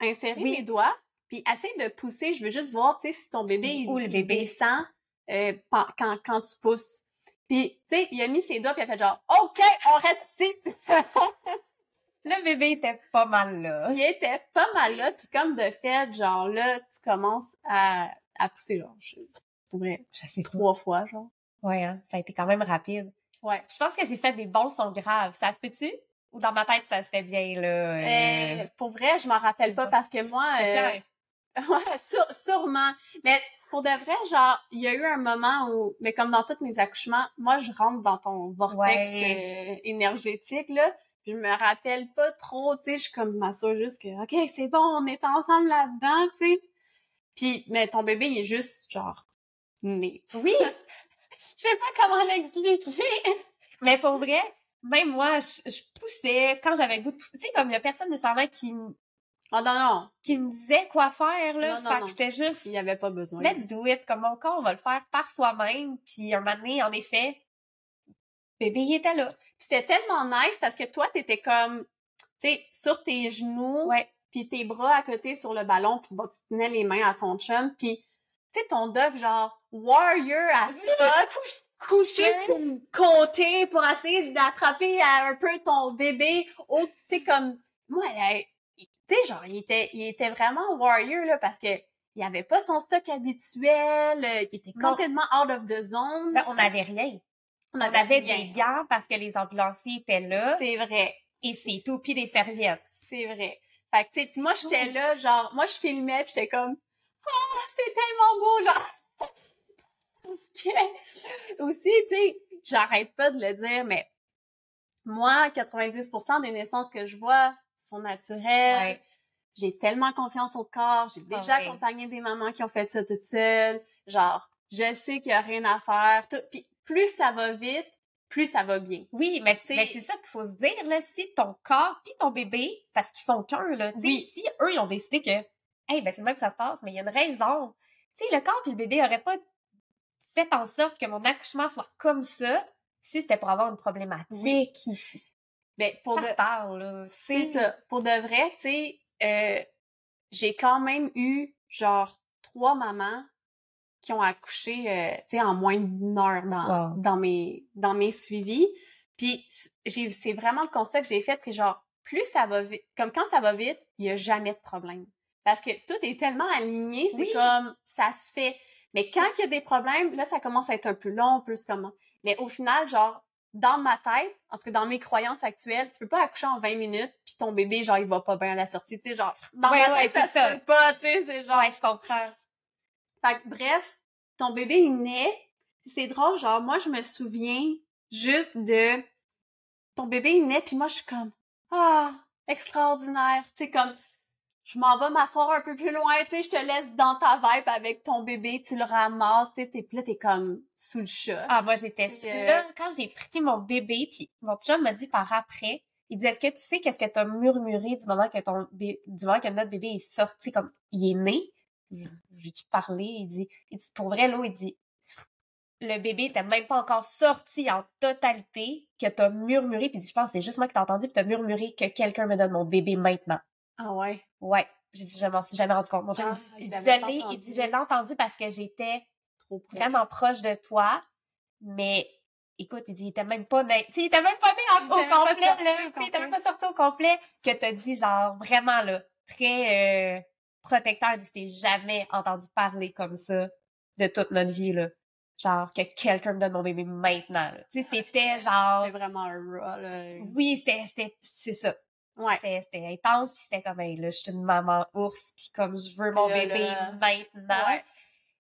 insérer Oui. mes doigts, Puis essaye de pousser, je veux juste voir, tu sais, si ton bébé, il, Où le il bébé? descend euh, quand, quand tu pousses. Puis, tu sais, il a mis ses doigts, puis il a fait genre, OK, on reste ici! [laughs] Le bébé était pas mal là. il était pas mal là, puis comme de fait, genre là, tu commences à, à pousser, genre, je pourrais Je sais pas. trois fois, genre. Ouais, hein, ça a été quand même rapide. Ouais. Je pense que j'ai fait des bons sons graves. Ça se peut-tu? Ou dans ma tête, ça se fait bien, là? euh, Euh, pour vrai, je m'en rappelle pas parce que moi, euh. [laughs] Ouais, sû- sûrement. Mais pour de vrai, genre, il y a eu un moment où, mais comme dans tous mes accouchements, moi, je rentre dans ton vortex Ouais. euh, énergétique, là. Puis je me rappelle pas trop, tu sais, je suis comme, je m'assure juste que, OK, c'est bon, on est ensemble là-dedans, tu sais. Puis, mais ton bébé, il est juste, genre, né. Oui! [laughs] Je sais pas comment l'expliquer. Mais pour vrai, même moi, je, je poussais quand j'avais goût de pousser. Tu sais, comme il y a personne nécessairement qui, Oh non, non, qui me disait quoi faire, là. Non, fait non. que j'étais juste, il y avait pas besoin. let's do it. Comme mon corps, on va le faire par soi-même. Puis un moment donné, en effet, bébé, il était là. Puis c'était tellement nice parce que toi, t'étais comme, tu sais, sur tes genoux, Ouais. puis tes bras à côté sur le ballon, puis bon, tu tenais les mains à ton chum, puis tu sais, ton dog, genre, warrior à fuck, couché sur le côté pour essayer d'attraper un peu ton bébé, ou, tu sais, comme, moi, euh, tu sais, genre, il était, il était vraiment warrior, là, parce que il avait pas son stock habituel, euh, il était Non. complètement out of the zone. Ben, on n'avait rien. On On avait des gants parce que les ambulanciers étaient là. C'est vrai. Et c'est tout. Puis des serviettes. C'est vrai. Fait que, tu sais, moi, j'étais là, genre, moi, je filmais, puis j'étais comme, oh, c'est tellement beau, genre. [laughs] Ok. Aussi, tu sais, j'arrête pas de le dire, mais moi, 90% des naissances que je vois sont naturelles. Ouais. J'ai tellement confiance au corps. J'ai Ah déjà ouais. accompagné des mamans qui ont fait ça toutes seules. Genre, je sais qu'il y a rien à faire. Tout. Puis plus ça va vite, plus ça va bien. Oui, mais C'est- c'est mais c'est ça qu'il faut se dire, là. Si ton corps puis ton bébé, parce qu'ils font qu'un, là. Oui. si eux, ils ont décidé que, hey, ben c'est même que ça se passe, mais il y a une raison. Tu sais, le corps puis le bébé auraient pas fait en sorte que mon accouchement soit comme ça si c'était pour avoir une problématique. Mais pour ça de- se parle, là. C'est ça. Pour de vrai, tu sais, euh, j'ai quand même eu, genre, trois mamans qui ont accouché, euh, tu sais, en moins d'une heure dans, Wow. dans mes, dans mes suivis. Puis, j'ai, c'est vraiment le constat que j'ai fait que, genre, plus ça va vite, comme quand ça va vite, il y a jamais de problème. Parce que tout est tellement aligné, c'est Oui. comme, ça se fait. Mais quand il y a des problèmes, là, ça commence à être un peu long, plus comment. Mais au final, genre, dans ma tête, en tout cas dans mes croyances actuelles, tu peux pas accoucher en 20 minutes puis ton bébé genre il va pas bien à la sortie, tu sais genre dans Ouais, ma tête c'est ça, se ça. peut pas, tu sais, c'est genre Ouais, je comprends. fait que bref, ton bébé il naît, c'est drôle genre moi je me souviens juste de ton bébé il naît puis moi je suis comme ah, extraordinaire, tu sais comme je m'en vais m'asseoir un peu plus loin, tu sais, je te laisse dans ta vibe avec ton bébé, tu le ramasses, tu sais, t'es puis là t'es comme sous le chat. Ah, moi, j'étais sûre. euh, Là, quand j'ai pris mon bébé, puis mon chum m'a dit par après, il dit, est-ce que tu sais qu'est-ce que t'as murmuré du moment que ton bé- du moment que notre bébé est sorti, comme, il est né? J- J'ai-tu parlé? Il dit, il dit, pour vrai, là, il dit, le bébé était même pas encore sorti en totalité, que t'as murmuré, puis il dit, je pense que c'est juste moi qui t'ai entendu, puis t'as murmuré que quelqu'un me donne mon bébé maintenant. Ah ouais? Ouais. J'ai dit, je m'en suis jamais rendu compte. Mon chum, Ah, il dit, je l'ai, il entendu. dit, je l'ai entendu parce que j'étais Trop vraiment proche de toi, mais écoute, il dit, il était même pas né, tu sais, il était même pas né au complet, là, tu sais, il était même pas sorti au complet, que t'as dit, genre, vraiment, là, très euh, protecteur, il dit, je t'ai jamais entendu parler comme ça de toute notre vie, là. Genre, que quelqu'un me donne mon bébé maintenant, là. Tu sais, c'était [laughs] genre, C'est vraiment un raw, là. oui, c'était, c'était, c'est ça. Ouais. C'était, intense, puis c'était comme, hey, là, je suis une maman ours, puis comme, je veux mon Là, bébé là. maintenant. Ouais.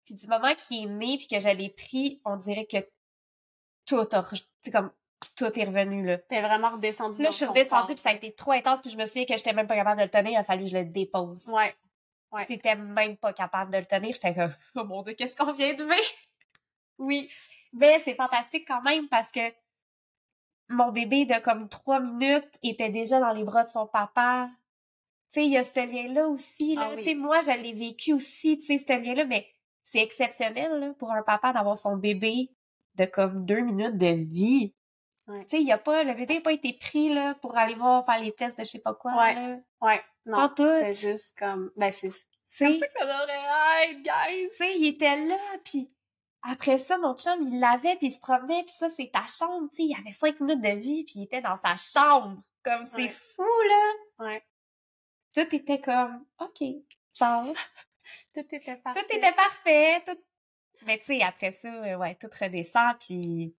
Puis du moment qu'il est né, puis que je l'ai pris, on dirait que tout a, comme, tout est revenu, là. T'es vraiment redescendu. Là, je suis redescendue, puis ça a été trop intense, puis je me souviens que j'étais même pas capable de le tenir, il a fallu que je le dépose. Ouais. Ouais. J'étais même pas capable de le tenir, j'étais comme, [laughs] oh mon dieu, qu'est-ce qu'on vient de vivre? Oui. Mais c'est fantastique quand même parce que mon bébé de comme trois minutes était déjà dans les bras de son papa. Tu sais, il y a ce lien-là aussi, là. Ah oui. Tu sais, moi, je l'ai vécu aussi, tu sais, ce lien-là, mais c'est exceptionnel, là, pour un papa d'avoir son bébé de comme deux minutes de vie. Ouais. Tu sais, il y a pas, le bébé n'a pas été pris, là, pour aller voir faire les tests de je sais pas quoi, Ouais. là. Ouais. Non. C'était juste comme, ben, c'est, C'est sais, ça que ça devrait être, guys! tu sais, il était là, puis après ça, mon chum, il l'avait, puis il se promenait, puis ça, c'est ta chambre, tu sais, il avait cinq minutes de vie, puis il était dans sa chambre. Comme, c'est Ouais. fou, là! Ouais. Tout était comme, OK, genre, [laughs] Tout était parfait. tout était parfait, tout... Mais tu sais, après ça, euh, ouais, tout redescend, puis...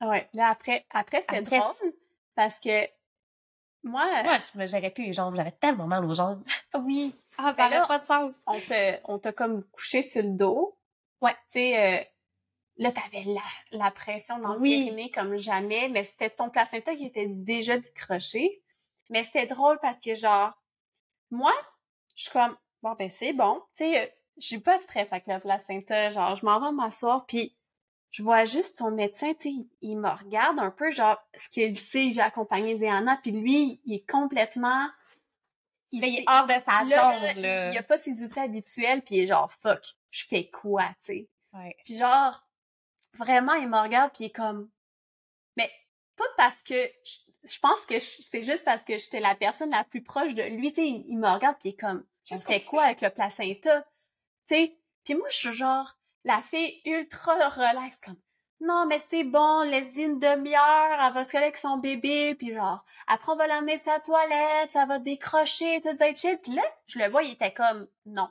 Ouais. Là, après, après c'était Après, drôle parce que moi, Moi, je me gérais plus les jambes, j'avais tellement mal aux jambes. oui, Ah, Ben là, pas de sens. on t'a on t'a comme couché sur le dos. Ouais. Tu sais, euh, là, t'avais la, la pression dans Oui. le périnée comme jamais, mais c'était ton placenta qui était déjà décroché. Mais c'était drôle parce que, genre, moi, je suis comme, bon, ben, c'est bon. Tu sais, euh, j'ai pas de stress avec le placenta. Genre, je m'en vais m'asseoir, puis je vois juste ton médecin, tu sais, il, il me regarde un peu, genre, ce qu'il sait, j'ai accompagné Diana, puis lui, il est complètement... il Mais il sait- est hors de sa là, là. il a pas ses outils habituels, puis il est genre, fuck, je fais quoi, tu sais? Ouais. Puis genre, vraiment, il me regarde, puis il est comme... Mais pas parce que... Je, je pense que c'est juste parce que j'étais la personne la plus proche de lui, tu sais, il, il me regarde, puis il est comme, on fait quoi avec le placenta? Tu sais? Puis moi, je suis genre, la fille ultra relax, comme... Non, mais c'est bon, laisse-y une demi-heure, elle va se coller avec son bébé, puis genre, après on va l'emmener sa toilette, ça va décrocher, tout être chill. Puis là, je le vois, il était comme, non.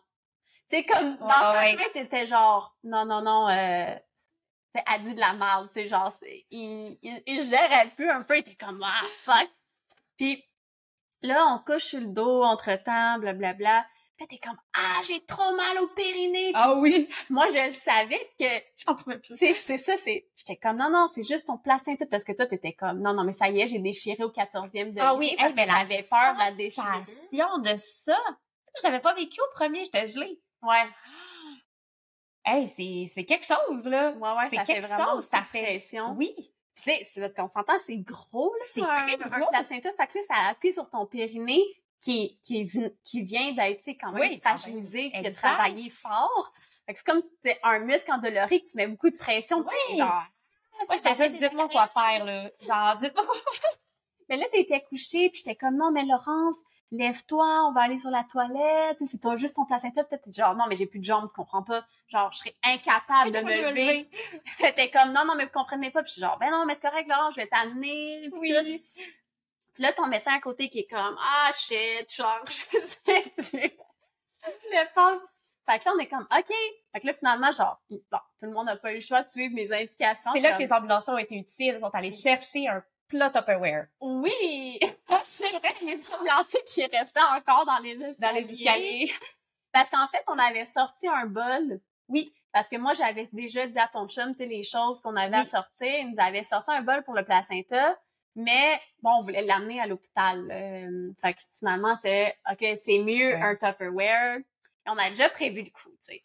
Tu sais, comme, dans sa ouais. tête, était genre, non, non, non, euh, elle dit de la merde, tu sais, genre, il, il, il gérait plus un peu, il était comme, ah, fuck. Puis là, on couche sur le dos, entre-temps, blablabla. Puis t'es comme, ah, j'ai trop mal au périnée. Ah oui! Moi, je le savais que J'en pouvais plus. c'est c'est ça, c'est. J'étais comme non, non, c'est juste ton placenta parce que toi, t'étais comme non, non, mais ça y est, j'ai déchiré au 14e degré. Ah oui, parce mais j'avais peur de la déchirer. Sensation de ça! J'avais pas vécu au premier, j'étais gelée. Ouais, Hey, c'est quelque chose, là! ouais, ouais, C'est fait quelque vraiment chose, ça fait- pression. Oui! Puis c'est parce qu'on s'entend, c'est gros, là, C'est un, très un gros. placenta. Fait que là, ça appuie sur ton périnée qui, qui, qui vient d'être, quand même Oui, fragilisé, qui a travaillé fort. Fait que c'est comme un muscle endolori que tu mets beaucoup de pression, tu genre. Moi, j'étais juste, dites-moi quoi faire, là. Genre, dites-moi quoi Mais là, t'étais couchée, puis j'étais comme, non, mais Laurence, lève-toi, on va aller sur la toilette, c'est toi juste ton placenta, t'es genre, non, mais j'ai plus de jambes, tu comprends pas? Genre, je serais incapable de me lever. T'étais [laughs] comme, non, non, mais vous comprenez pas, puis je suis genre, ben non, mais c'est correct, Laurence, je vais t'amener, puis tout. Oui. Puis là, ton médecin à côté qui est comme, ah, shit, genre, [laughs] je sais plus. Le pauvre. Fait que là, on est comme, OK. Fait que là, finalement, genre, bon, tout le monde n'a pas eu le choix de suivre mes indications. C'est là que les ambulanciers ont été utiles. Ils sont allés chercher un plat Tupperware Oui! [laughs] c'est vrai que les ambulanciers qui restaient encore dans les escaliers. dans les escaliers. Parce qu'en fait, on avait sorti un bol. Oui. Parce que moi, j'avais déjà dit à ton chum, tu sais, les choses qu'on avait à sortir. Il nous avait sorti un bol pour le placenta. Mais, bon, on voulait l'amener à l'hôpital. Euh, fait que finalement, c'est, OK, c'est mieux Ouais. un Tupperware. Et on a déjà prévu le coup, tu sais.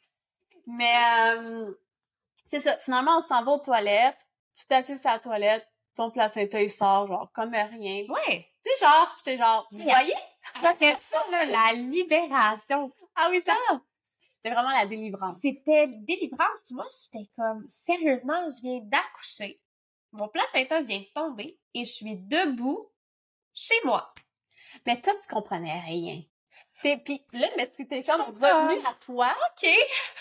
Mais, euh, c'est ça. Finalement, on s'en va aux toilettes. Tu t'assieds sur la toilette. Ton placenta, il sort, genre, comme rien. Ouais. Tu sais, genre, j'étais genre, vous voyez? C'était ça, là, la libération. Ah oui, ça, c'était vraiment la délivrance. C'était délivrance. Puis moi, j'étais comme, sérieusement, je viens d'accoucher. Mon placenta vient de tomber et je suis debout chez moi. Mais toi, tu comprenais rien. T'es, pis là, mais t'étais comme revenu à toi. OK.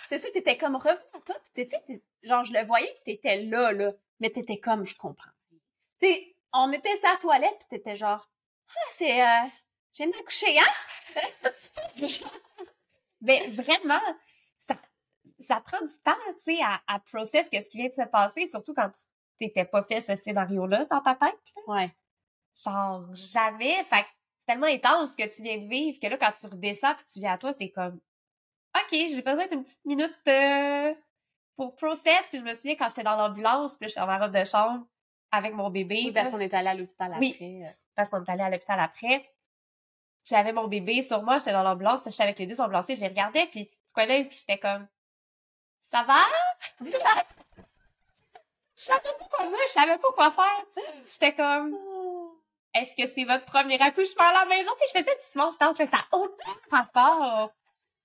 C'est ça, t'étais comme revenu à toi. Pis t'étais, genre, je le voyais que t'étais là, là. Mais t'étais comme, je comprends. Tu sais, on était la toilette pis t'étais genre, ah, c'est, euh, j'ai d'accoucher, hein? [laughs] Ben, vraiment, ça, ça prend du temps, tu sais, à, à process que ce qui vient de se passer, surtout quand tu t'étais pas fait ce scénario-là dans ta tête. là. ouais. Genre, jamais. Fait que c'est tellement intense ce que tu viens de vivre que là, quand tu redescends puis tu viens à toi, t'es comme, OK, j'ai besoin d'une petite minute euh, pour process. Puis je me souviens quand j'étais dans l'ambulance, puis j'étais dans ma robe de chambre avec mon bébé. Oui, parce qu'on est allé à l'hôpital Oui. après. euh. parce qu'on est allé à l'hôpital après. J'avais mon bébé sur moi, j'étais dans l'ambulance, j'étais avec les deux ambulanciers, je les regardais, puis du coin puis j'étais comme, ça va? je savais pas quoi dire, je savais pas quoi faire. J'étais comme, est-ce que c'est votre premier accouchement à la maison? Tu sais, je faisais du small talk, ça n'a aucun rapport.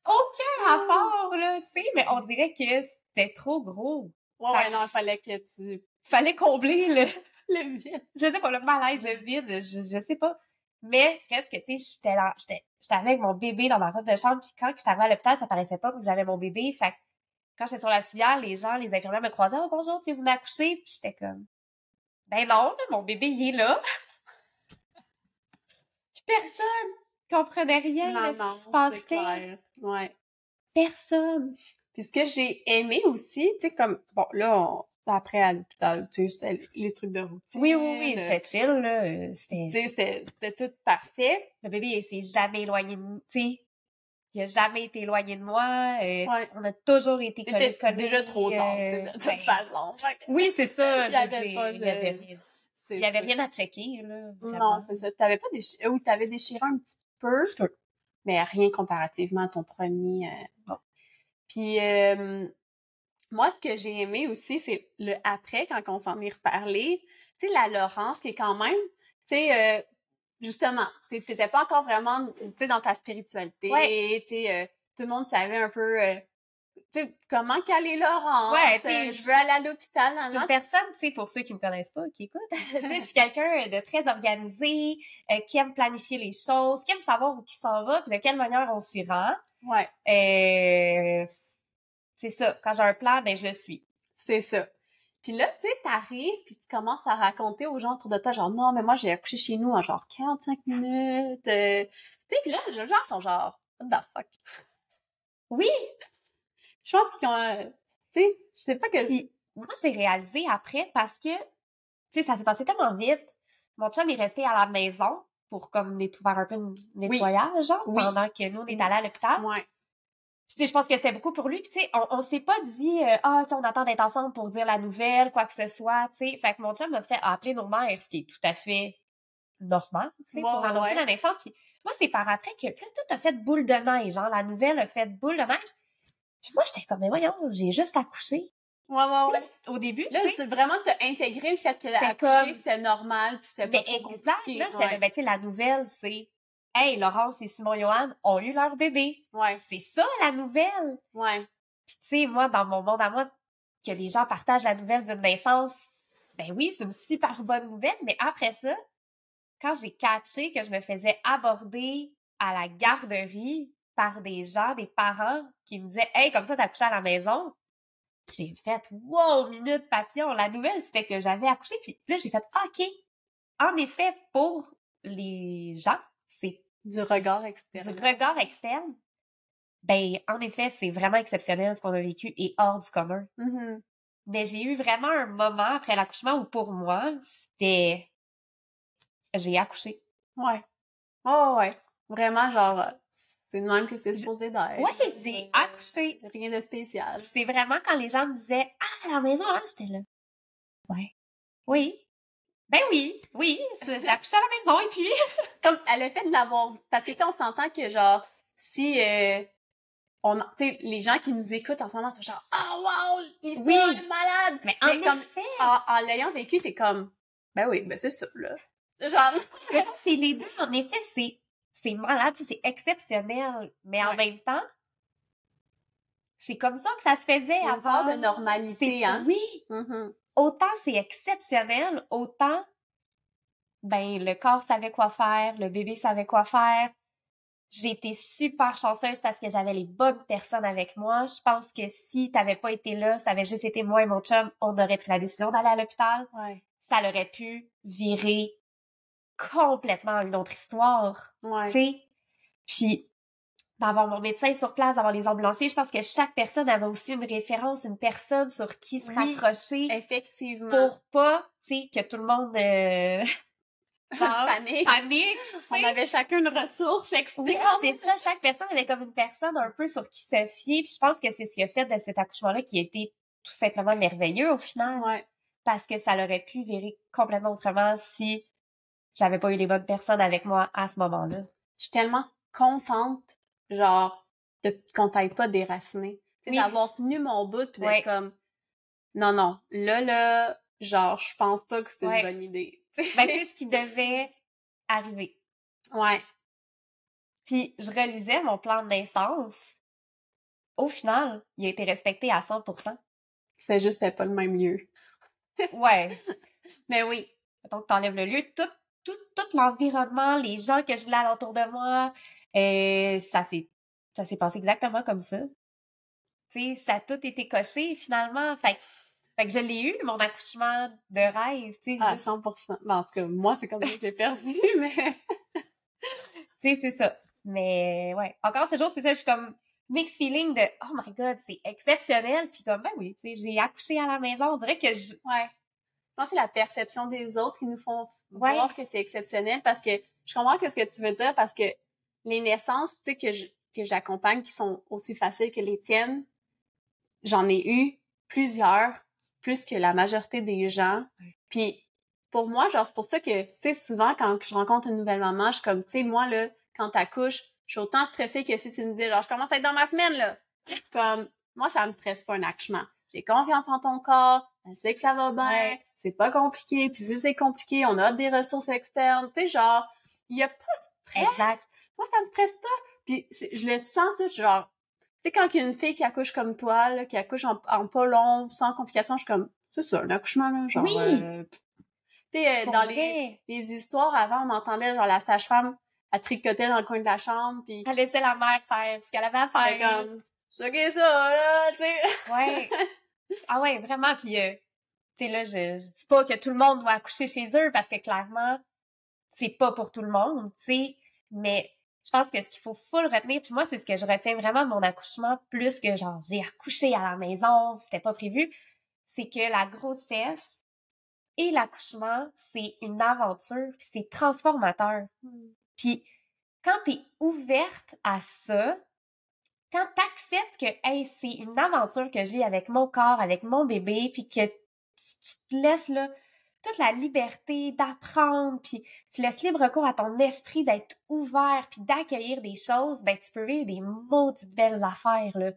Aucun rapport, là, tu sais, mais on dirait que c'était trop gros. Ouais, ouais, non, il fallait que tu Fallait combler le, le vide. je sais pas, le malaise, le vide, je, je sais pas. Mais presque, tu sais, j'étais dans- j'étais j'étais avec mon bébé dans ma robe de chambre, puis quand j'étais arrivée à l'hôpital, ça paraissait pas que j'avais mon bébé. Fait que quand j'étais sur la civière, les gens, les infirmières me croisaient, oh bonjour, tu venez accoucher, puis j'étais comme, ben non, là, mon bébé, il est là. [laughs] Personne comprenait rien de ce qui se passait. Ouais. Personne. Puis ce que j'ai aimé aussi, tu sais, comme, bon, là, on- après à l'hôpital, tu sais, les trucs de routine. Oui, oui, oui, euh, c'était chill, là. euh, C'était... Tu sais, c'était tout parfait. Le bébé, il s'est jamais éloigné de nous, tu sais. Il a jamais été éloigné de moi. euh, Ouais. On a toujours été collés. C'était déjà trop tard, tu sais, euh, de toute ben, façon. Oui, c'est ça. [laughs] Il y je veux avait pas Il y avait de- rien, il y avait rien à checker, là. Non, c'est ça. T'avais pas déchiré, ou t'avais déchiré un petit peu, mais rien comparativement à ton premier. euh, bon. Puis, euh, moi, ce que j'ai aimé aussi, c'est le après, quand on s'en est reparlé. Tu sais, la Laurence, qui est quand même, tu sais, euh, justement, t'é- t'étais pas encore vraiment, tu sais, dans ta spiritualité. Ouais. Tu sais, euh, tout le monde savait un peu, euh, tu comment caler Laurence. Ouais, tu sais, euh, je- veux aller à l'hôpital, Je suis une personne, tu sais, pour ceux qui me connaissent pas, qui écoutent, tu sais, je suis quelqu'un de très organisé, euh, qui aime planifier les choses, qui aime savoir où qui s'en va, puis de quelle manière on s'y rend. Ouais, Euh, c'est ça. Quand j'ai un plan, ben je le suis. c'est ça. Puis là, tu sais, t'arrives, puis tu commences à raconter aux gens autour de toi, genre, non, mais moi, j'ai accouché chez nous en genre 45 minutes. euh, Tu sais, puis là, les gens sont genre, what the fuck? Oui. Je pense qu'ils ont, tu sais, je sais pas que... Puis, moi, j'ai réalisé après parce que, tu sais, ça s'est passé tellement vite. Mon chum est resté à la maison pour comme faire un peu de nettoyage, genre, Oui. pendant que nous, on est allés à l'hôpital. Ouais. Puis, tu sais, je pense que c'était beaucoup pour lui. Puis, tu sais, on, on s'est pas dit, euh, ah, tu sais, on attend d'être ensemble pour dire la nouvelle, quoi que ce soit, tu sais. Fait que mon chum m'a fait appeler nos mères, ce qui est tout à fait normal, tu sais, pour annoncer ouais. la naissance. Puis, moi, c'est par après que, plus tout a fait boule de neige, genre, la nouvelle a fait boule de neige. Puis moi, j'étais comme, mais voyons, j'ai juste accouché. Ouais, ouais, ouais. Sais, Au début, Là, tu vraiment t'as intégré le fait que la c'était normal, puis c'était pas Mais trop exact, compliqué. là, j'étais là, ouais. ben, tu sais, la nouvelle, c'est, hey, Laurence et Simon Johan ont eu leur bébé. ouais, C'est ça, la nouvelle. ouais. Puis, tu sais, moi, dans mon monde à moi, que les gens partagent la nouvelle d'une naissance, ben oui, c'est une super bonne nouvelle, mais après ça, quand j'ai catché que je me faisais aborder à la garderie par des gens, des parents qui me disaient, hey, comme ça, t'as accouché à la maison. J'ai fait, wow, minute papillon. La nouvelle, c'était que j'avais accouché. Puis là, j'ai fait, OK. En effet, pour les gens, Du regard du extérieur. regard externe? Ben, en effet, c'est vraiment exceptionnel ce qu'on a vécu et hors du commun. Mhm. Mais j'ai eu vraiment un moment après l'accouchement où pour moi, c'était. J'ai accouché. Ouais. Oh, ouais. Vraiment, genre, euh, c'est de même que c'est supposé d'être. Ouais, j'ai accouché. Rien de spécial. C'est vraiment quand les gens me disaient Ah, à la maison, là, j'étais là. Ouais. Oui. Ben oui, oui, j'ai accouché à la maison et puis. [laughs] Comme, elle a fait de l'avoir. Parce que, tu sais, on s'entend que, genre, si. euh, on, tu sais, les gens qui nous écoutent en ce moment, c'est genre, ah, wow, l'histoire Oui. est malade! Mais en comme- effet, En, en l'ayant vécu, t'es comme, ben oui, ben c'est ça, là. Genre, [laughs] [laughs] c'est les deux. En effet, c'est, c'est malade, c'est exceptionnel. Mais en même temps, c'est comme ça que ça se faisait avant. de normalité, hein. Oui. Mhm. Autant c'est exceptionnel, autant, ben, le corps savait quoi faire, le bébé savait quoi faire. J'ai été super chanceuse parce que j'avais les bonnes personnes avec moi. Je pense que si t'avais pas été là, ça avait juste été moi et mon chum, on aurait pris la décision d'aller à l'hôpital. Ouais. Ça l'aurait pu virer complètement une autre histoire. Ouais. tu sais. Puis, d'avoir mon médecin sur place, d'avoir les ambulanciers, je pense que chaque personne avait aussi une référence, une personne sur qui se Oui. raccrocher Effectivement. pour pas, tu sais, que tout le monde euh, [laughs] genre, Panique. panique, On avait chacun une ressource. Oui, c'est ça, chaque personne avait comme une personne un peu sur qui se fier, puis je pense que c'est ce qui a fait de cet accouchement-là qui a été tout simplement merveilleux au final, Ouais. parce que ça l'aurait pu virer complètement autrement si j'avais pas eu les bonnes personnes avec moi à ce moment-là. Je suis tellement contente, genre, de, qu'on t'aille pas sais, Oui. d'avoir tenu mon bout pis d'être Ouais. comme, non, non, là, là, genre, je pense pas que c'est Ouais. une bonne idée. [laughs] Ben, c'est ce qui devait arriver. ouais. Puis je relisais mon plan de naissance. Au final, il a été respecté à 100%. C'est juste, c'était pas le même lieu. [laughs] Ouais. Mais oui. Donc, t'enlèves le lieu, tout tout, tout l'environnement, les gens que je voulais alentour de moi, euh, ça s'est ça s'est passé exactement comme ça. Tu sais, ça a tout été coché finalement. Fait, fait que je l'ai eu, mon accouchement de rêve, tu sais. À juste- 100%. Ben, en tout cas, moi, c'est comme ça que je l'ai perçu, [laughs] mais... Tu sais, c'est ça. Mais ouais, encore ce jour, c'est ça, je suis comme mixed feeling de oh my god, c'est exceptionnel. Puis comme ben oui, tu sais, j'ai accouché à la maison. On dirait que je. Ouais. Je pense que c'est la perception des autres qui nous font Ouais. voir que c'est exceptionnel parce que je comprends ce que tu veux dire parce que les naissances, tu sais, que je- que j'accompagne qui sont aussi faciles que les tiennes, j'en ai eu plusieurs, plus que la majorité des gens. Puis pour moi, genre, c'est pour ça que, tu sais, souvent quand je rencontre une nouvelle maman, je suis comme, tu sais, moi, là, quand t'accouches, je suis autant stressée que si tu me dis, genre, je commence à être dans ma semaine, là. Suis comme, moi, ça me stresse pas un accouchement. J'ai confiance en ton corps, elle sait que ça va bien, Ouais. c'est pas compliqué, puis si c'est compliqué, on a des ressources externes, tu sais, genre, il y a pas de stress. Exact. Moi, ça me stresse pas. Puis je le sens, ça, genre, tu sais, quand il y a une fille qui accouche comme toi, là, qui accouche en, en pas long, sans complications, je suis comme, c'est ça, un accouchement, là, genre, Oui. euh, tu sais, euh, dans les, les histoires, avant, on entendait, genre, la sage-femme, elle tricotait dans le coin de la chambre, puis Elle laissait la mère faire ce qu'elle avait à faire. comme, c'est ça, là, tu sais. Ouais. [laughs] ah ouais, vraiment. Puis, euh, tu sais, là, je, je dis pas que tout le monde doit accoucher chez eux parce que clairement, c'est pas pour tout le monde, tu sais. Mais je pense que ce qu'il faut full retenir, puis moi, c'est ce que je retiens vraiment de mon accouchement, plus que genre, j'ai accouché à la maison, c'était pas prévu, c'est que la grossesse et l'accouchement, c'est une aventure, puis c'est transformateur. Puis quand t'es ouverte à ça, quand t'acceptes que hey, c'est une aventure que je vis avec mon corps, avec mon bébé, puis que tu, tu te laisses là toute la liberté d'apprendre, puis tu laisses libre cours à ton esprit d'être ouvert, puis d'accueillir des choses, ben tu peux vivre des maudites belles affaires là.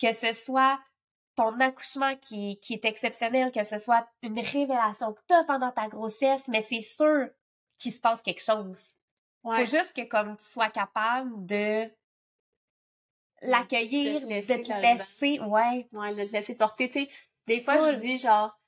Que ce soit ton accouchement qui, est- qui est exceptionnel, que ce soit une révélation que t'as pendant ta grossesse, mais c'est sûr qu'il se passe quelque chose. Ouais. Faut juste que comme tu sois capable de l'accueillir, De te de laisser te là-dedans. laisser, ouais. Ouais, de te laisser porter, tu sais. Des fois, je dis, genre,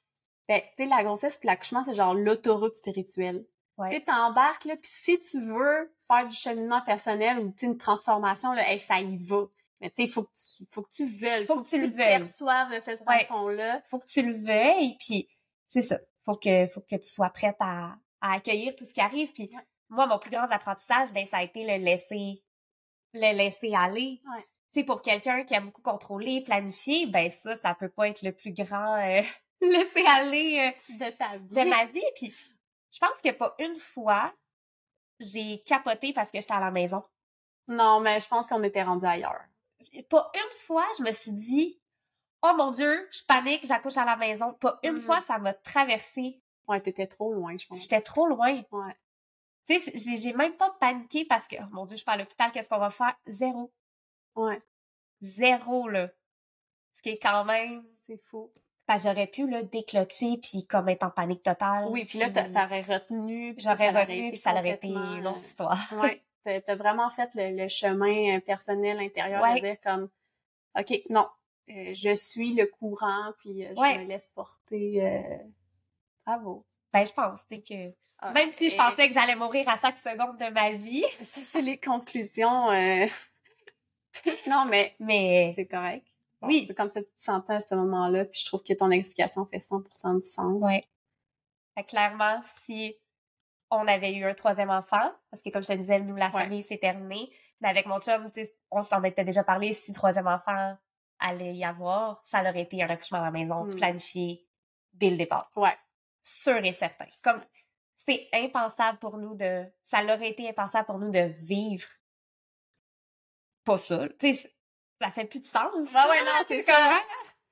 ben, tu sais, la grossesse puis l'accouchement, c'est genre l'autoroute spirituelle. Ouais. Tu t'embarques, là, puis si tu veux faire du cheminement personnel ou, une transformation, là, hey, ça y va. Mais tu sais, il faut que tu, faut que tu veuilles. Faut que tu le perçoives de cette Ouais. façon-là. Faut que tu le veuilles, puis c'est ça. Faut que, faut que tu sois prête à, à accueillir tout ce qui arrive. Puis Ouais. moi, mon plus grand apprentissage, ben, ça a été le laisser, le laisser aller. Ouais. Tu sais, pour quelqu'un qui a beaucoup contrôlé, planifié, ben ça, ça peut pas être le plus grand euh, [laughs] laisser aller euh, De ta vie. de ma vie. Puis je pense que pas une fois, j'ai capoté parce que j'étais à la maison. Non, mais je pense qu'on était rendu ailleurs. Pas une fois, je me suis dit, oh mon Dieu, je panique, j'accouche à la maison. Pas une Mhm. fois, ça m'a traversé. Ouais, t'étais trop loin, je pense. J'étais trop loin. Ouais. Tu sais, j'ai même pas paniqué parce que, oh mon Dieu, je suis pas à l'hôpital, qu'est-ce qu'on va faire? Zéro. Ouais. Zéro, là. Ce qui est quand même... C'est fou. Parce j'aurais pu, là, déclocher puis comme être en panique totale. Oui, puis là, t'a- t'aurais retenu. J'aurais retenu puis ça aurait été une euh, autre histoire. [laughs] Ouais, t'as vraiment fait le, le chemin euh, personnel intérieur Ouais. de dire comme, ok, non, euh, je suis le courant, puis euh, je Ouais. me laisse porter. euh, Bravo. Ben, je pense, que... Ah, Même si je pensais que j'allais mourir à chaque seconde de ma vie, Ça, c'est les conclusions. euh, [laughs] non, mais [laughs] mais... c'est correct. Bon, Oui. C'est comme ça que tu te sentais à ce moment-là, puis je trouve que ton explication fait 100% du sens. Ouais. Que clairement, si on avait eu un troisième enfant, parce que comme je te disais, nous, la Ouais. famille s'est terminée, mais avec mon chum, on s'en était déjà parlé, si troisième enfant allait y avoir, ça aurait été un accouchement à la maison, Mm. planifié dès le départ. Ouais. Sûr et certain. Comme, c'est impensable pour nous de, ça l'aurait été impensable pour nous de vivre pas ça. Tu sais, ça fait plus de sens. Ah ouais, non, c'est ça. Ouais,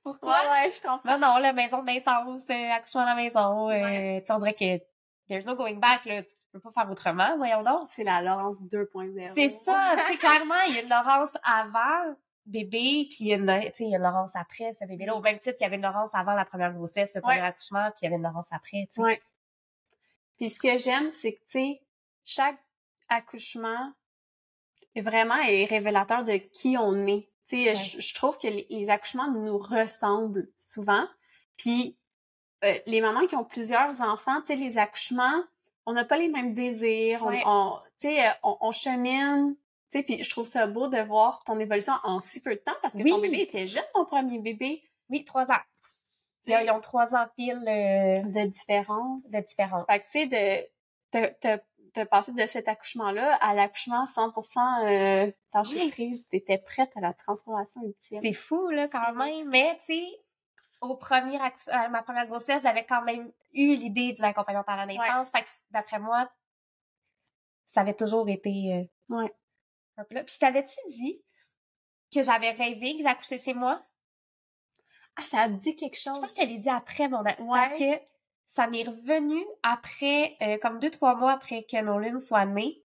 Pourquoi? ouais, je comprends. Non, non, la maison de naissance, euh, accouchement à la maison, euh, Ouais. tu on dirait que there's no going back, là, tu peux pas faire autrement, voyons donc. C'est la Laurence 2.0. C'est ça, tu sais, clairement, il y a une Laurence avant bébé, puis il y a une, tu sais, il y a une Laurence après ce bébé-là, au même titre qu'il y avait une Laurence avant la première grossesse, le Ouais. premier accouchement, puis il y avait une Laurence après, tu sais. Ouais. Puis ce que j'aime, c'est que, tu sais, chaque accouchement est vraiment est révélateur de qui on est. Tu sais, Ouais. je, je trouve que les, les accouchements nous ressemblent souvent. Puis euh, les mamans qui ont plusieurs enfants, tu sais, les accouchements, on n'a pas les mêmes désirs, on, Ouais. on- tu sais, euh, on, on chemine, tu sais, puis je trouve ça beau de voir ton évolution en si peu de temps parce que ton Oui. bébé était jeune, ton premier bébé. Oui, trois ans. Ils ont trois ans pile euh, de différence. de différence. Fait que, tu sais, de, te, te, te passer de cet accouchement-là à l'accouchement 100% euh, lâcher Oui. prise, t'étais prête à la transformation ultime. C'est fou, là, quand même. Mais, tu sais, au premier accouch- à ma première grossesse, j'avais quand même eu l'idée d'une accompagnante à la naissance. Fait que, d'après moi, ça avait toujours été euh, Ouais. un peu là. Puis, t'avais-tu dit que j'avais rêvé que j'accouchais chez moi? Ah, ça a dit quelque Je chose. pense que je te l'ai dit après mon... Ouais. Parce que ça m'est revenu après, euh, comme deux, trois mois après que Nolan soit né.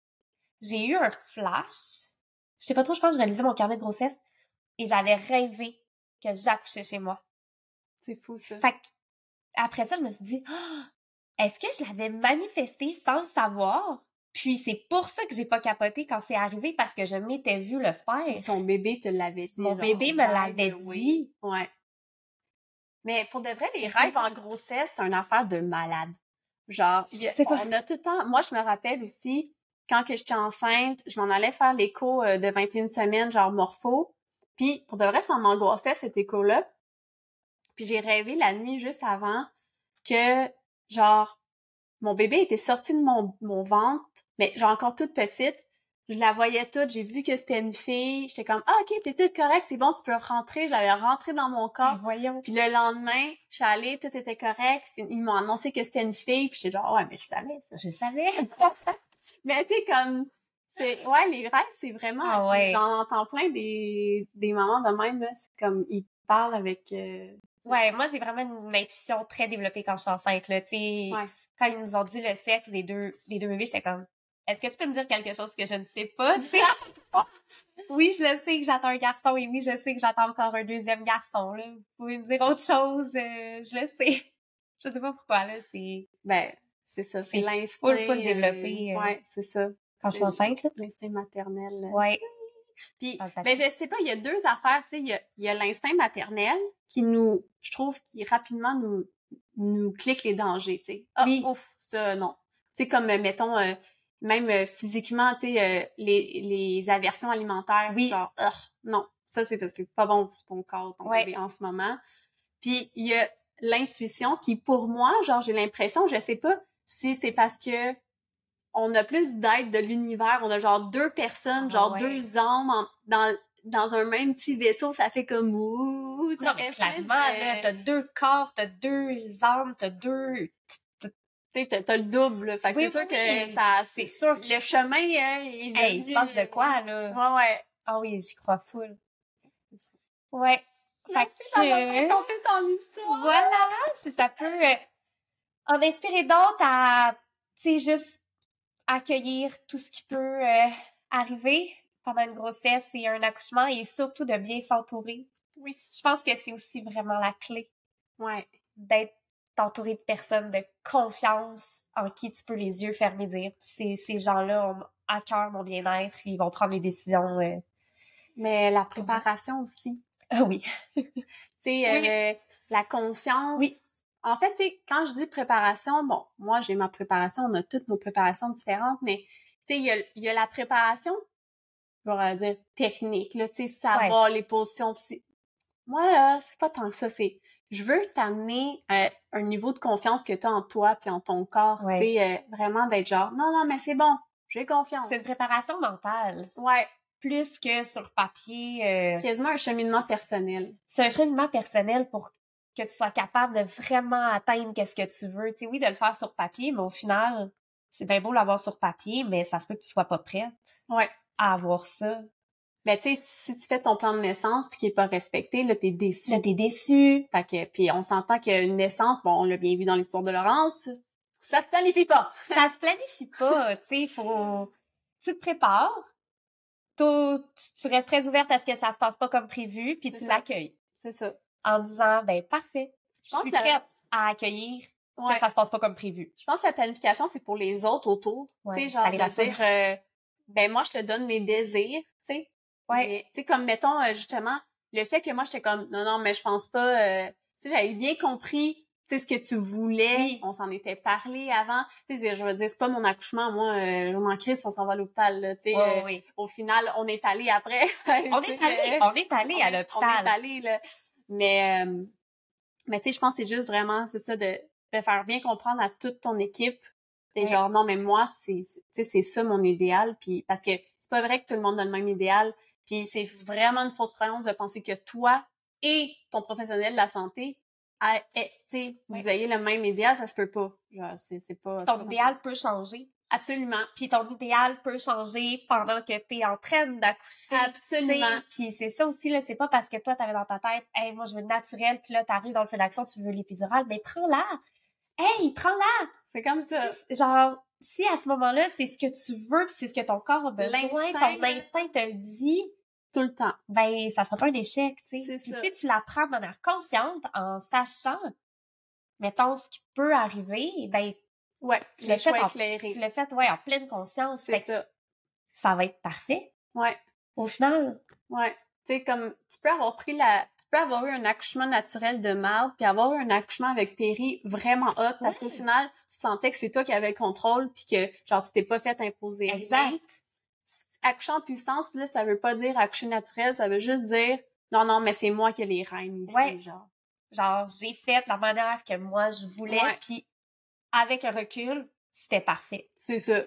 J'ai eu un flash. Je sais pas trop, je pense que je réalisais mon carnet de grossesse. Et j'avais rêvé que j'accouchais chez moi. C'est fou, ça. Fait que, après ça, je me suis dit, Ah! est-ce que je l'avais manifesté sans le savoir? Puis c'est pour ça que j'ai pas capoté quand c'est arrivé parce que je m'étais vu le faire. Ton bébé te l'avait dit. Mon bébé me l'avait dit. Ouais. Mais pour de vrai, les Je rêves en grossesse, c'est une affaire de malade. Genre, Je sais pas. on a tout le temps... Moi, je me rappelle aussi, quand que j'étais enceinte, je m'en allais faire l'écho euh, de 21 semaines, genre morpho. Puis, pour de vrai, ça m'angoissait, cette écho-là. Puis j'ai rêvé la nuit juste avant que, genre, mon bébé était sorti de mon, mon ventre, mais genre encore toute petite. Je la voyais toute, j'ai vu que c'était une fille. J'étais comme, ah, ok, t'es toute correcte, c'est bon, tu peux rentrer. Je l'avais rentré dans mon corps. Ben, voyons. Puis le lendemain, je suis allée, tout était correct. Ils m'ont annoncé que c'était une fille. Puis j'étais genre, ouais, mais je savais ça. Je savais. [laughs] mais tu sais, comme, c'est, ouais, les rêves, c'est vraiment, Ah ouais. j'en entends plein des, des mamans de même, là. C'est comme, ils parlent avec, euh, Ouais, moi j'ai vraiment une intuition très développée quand je suis enceinte là, tu sais. ouais. Quand ils nous ont dit le sexe des deux des deux bébés, j'étais comme est-ce que tu peux me dire quelque chose que je ne sais pas, [laughs] oui, je le sais que j'attends un garçon et oui, je sais que j'attends encore un deuxième garçon là. Vous pouvez me dire autre chose, euh, je le sais. [laughs] Je sais pas pourquoi là, c'est Ben, c'est ça, c'est l'instinct. full, full développé, euh, ouais, c'est ça. quand je suis enceinte. L'instinct maternel. là. Ouais. Puis, mais je sais pas, il y a deux affaires, tu sais, il y a, y a l'instinct maternel qui nous, je trouve, qui rapidement nous, nous clique les dangers, tu sais. Ah, Oui. ouf, ça, non. Tu sais, comme, euh, mettons, euh, même euh, physiquement, tu sais, euh, les, les aversions alimentaires, Oui. genre, non, ça, c'est parce que c'est pas bon pour ton corps, ton Ouais. bébé en ce moment. Puis, il y a l'intuition qui, pour moi, genre, j'ai l'impression, je sais pas si c'est parce que on a plus d'aide de l'univers, on a genre deux personnes, Ah genre ouais. deux âmes en- dans, dans un même petit vaisseau, ça fait comme ouh, Non, mais clairement, euh, t'as deux corps, t'as deux âmes, t'as deux... tu t'as t'as le double. Fait que Oui, c'est sûr que oui. ça, C'est sûr que- le chemin, hein, est Hey, il se passe de quoi, là? Ouais, ouais. Ah oui, j'y crois full. Ouais. Merci d'avoir que- raconté ton histoire. Voilà, si ça peut euh, en inspirer d'autres à, tu sais, juste accueillir tout ce qui peut euh, arriver pendant une grossesse et un accouchement et surtout de bien s'entourer. Oui. Je pense que c'est aussi vraiment la clé Ouais. d'être entouré de personnes de confiance en qui tu peux les yeux fermés dire ces, ces gens-là ont à cœur mon bien-être, ils vont prendre les décisions. euh. Mais la préparation aussi. Ah oui. [laughs] Tu sais, euh, la confiance. Oui. En fait, tu sais, quand je dis préparation, bon, moi, j'ai ma préparation, on a toutes nos préparations différentes, mais, tu sais, il y a, il y a la préparation, je vais dire, technique, là, tu sais, savoir les positions. Moi, là, c'est pas tant que ça, c'est, je veux t'amener à un niveau de confiance que tu as en toi puis en ton corps, Ouais. tu sais, euh, vraiment d'être genre, non, non, mais c'est bon, j'ai confiance. C'est une préparation mentale. Ouais, Plus que sur papier. euh, quasiment un cheminement personnel. c'est un cheminement personnel pour que tu sois capable de vraiment atteindre qu'est-ce que tu veux. Tu sais, oui, de le faire sur papier, mais au final, c'est bien beau l'avoir sur papier, mais ça se peut que tu sois pas prête Ouais. à avoir ça. Ben, tu sais, si tu fais ton plan de naissance puis qu'il est pas respecté, là, t'es déçu. Là, t'es déçu. Fait que, puis on s'entend qu'une naissance, bon, on l'a bien vu dans l'histoire de Laurence, ça se planifie pas. [laughs] Ça se planifie pas, tu sais, faut... Tu te prépares, tu, tu restes très ouverte à ce que ça se passe pas comme prévu, puis tu l'accueilles C'est ça. en disant, ben parfait, je pense suis que la- prête à accueillir Ouais. que ça se passe pas comme prévu. Je pense que la planification, c'est pour les autres autour. Ouais, tu sais, genre de dire, euh, ben moi, je te donne mes désirs, tu sais. Ouais. Mais, Tu sais, comme, mettons, euh, justement, le fait que moi, j'étais comme, non, non, mais je pense pas, euh, tu sais, j'avais bien compris, tu sais, ce que tu voulais, Oui. on s'en était parlé avant. Tu sais, je veux dire, c'est pas mon accouchement, moi, euh, je m'en crise, on s'en va à l'hôpital, là, tu sais. Ouais, euh, oui. au final, on est allé après. [laughs] On est allé, on est allé à est- On est l'hôpital. allé, là. Mais, euh, mais tu sais, je pense que c'est juste vraiment, c'est ça, de, de faire bien comprendre à toute ton équipe. Et Ouais. genre, non, mais moi, c'est, c'est- tu sais, c'est ça mon idéal. Puis, parce que c'est pas vrai que tout le monde a le même idéal. Puis, c'est vraiment une fausse croyance de penser que toi et ton professionnel de la santé, a- est- tu sais, vous ayez le même idéal, ça se peut pas. Genre, c'est, c'est pas. Ton idéal peut changer. Absolument. Puis ton idéal peut changer pendant que t'es en train d'accoucher. Absolument. T'sais, Puis c'est ça aussi, là, c'est pas parce que toi, t'avais dans ta tête, hey, moi, je veux le naturel, puis là, t'arrives dans le feu d'action, tu veux l'épidurale, mais prends-la! Hey, prends-la! C'est comme ça. Genre, si à ce moment-là, c'est ce que tu veux, puis c'est ce que ton corps a besoin, ton instinct te le dit, Tout le temps. ben, ça sera pas un échec, tu sais. Puis ça. si tu la prends de manière consciente, en sachant, mettons, ce qui peut arriver, ben, Ouais. Tu le l'as fait en- éclairé. tu l'as fait, ouais, en pleine conscience. C'est ça. ça va être parfait. Ouais. Au final, Ouais. Tu sais, comme, tu peux avoir pris la, peux avoir eu un accouchement naturel de marde, puis avoir eu un accouchement avec Péri vraiment hot, parce qu'au final, tu sentais que c'est toi qui avais le contrôle, puis que, genre, tu t'es pas fait imposer exact. Accoucher en puissance, là, ça veut pas dire accoucher naturel, ça veut juste dire, non, non, mais c'est moi qui ai les rênes ici, Ouais. genre. Genre, j'ai fait la manière que moi je voulais, puis avec un recul, c'était parfait. C'est ça.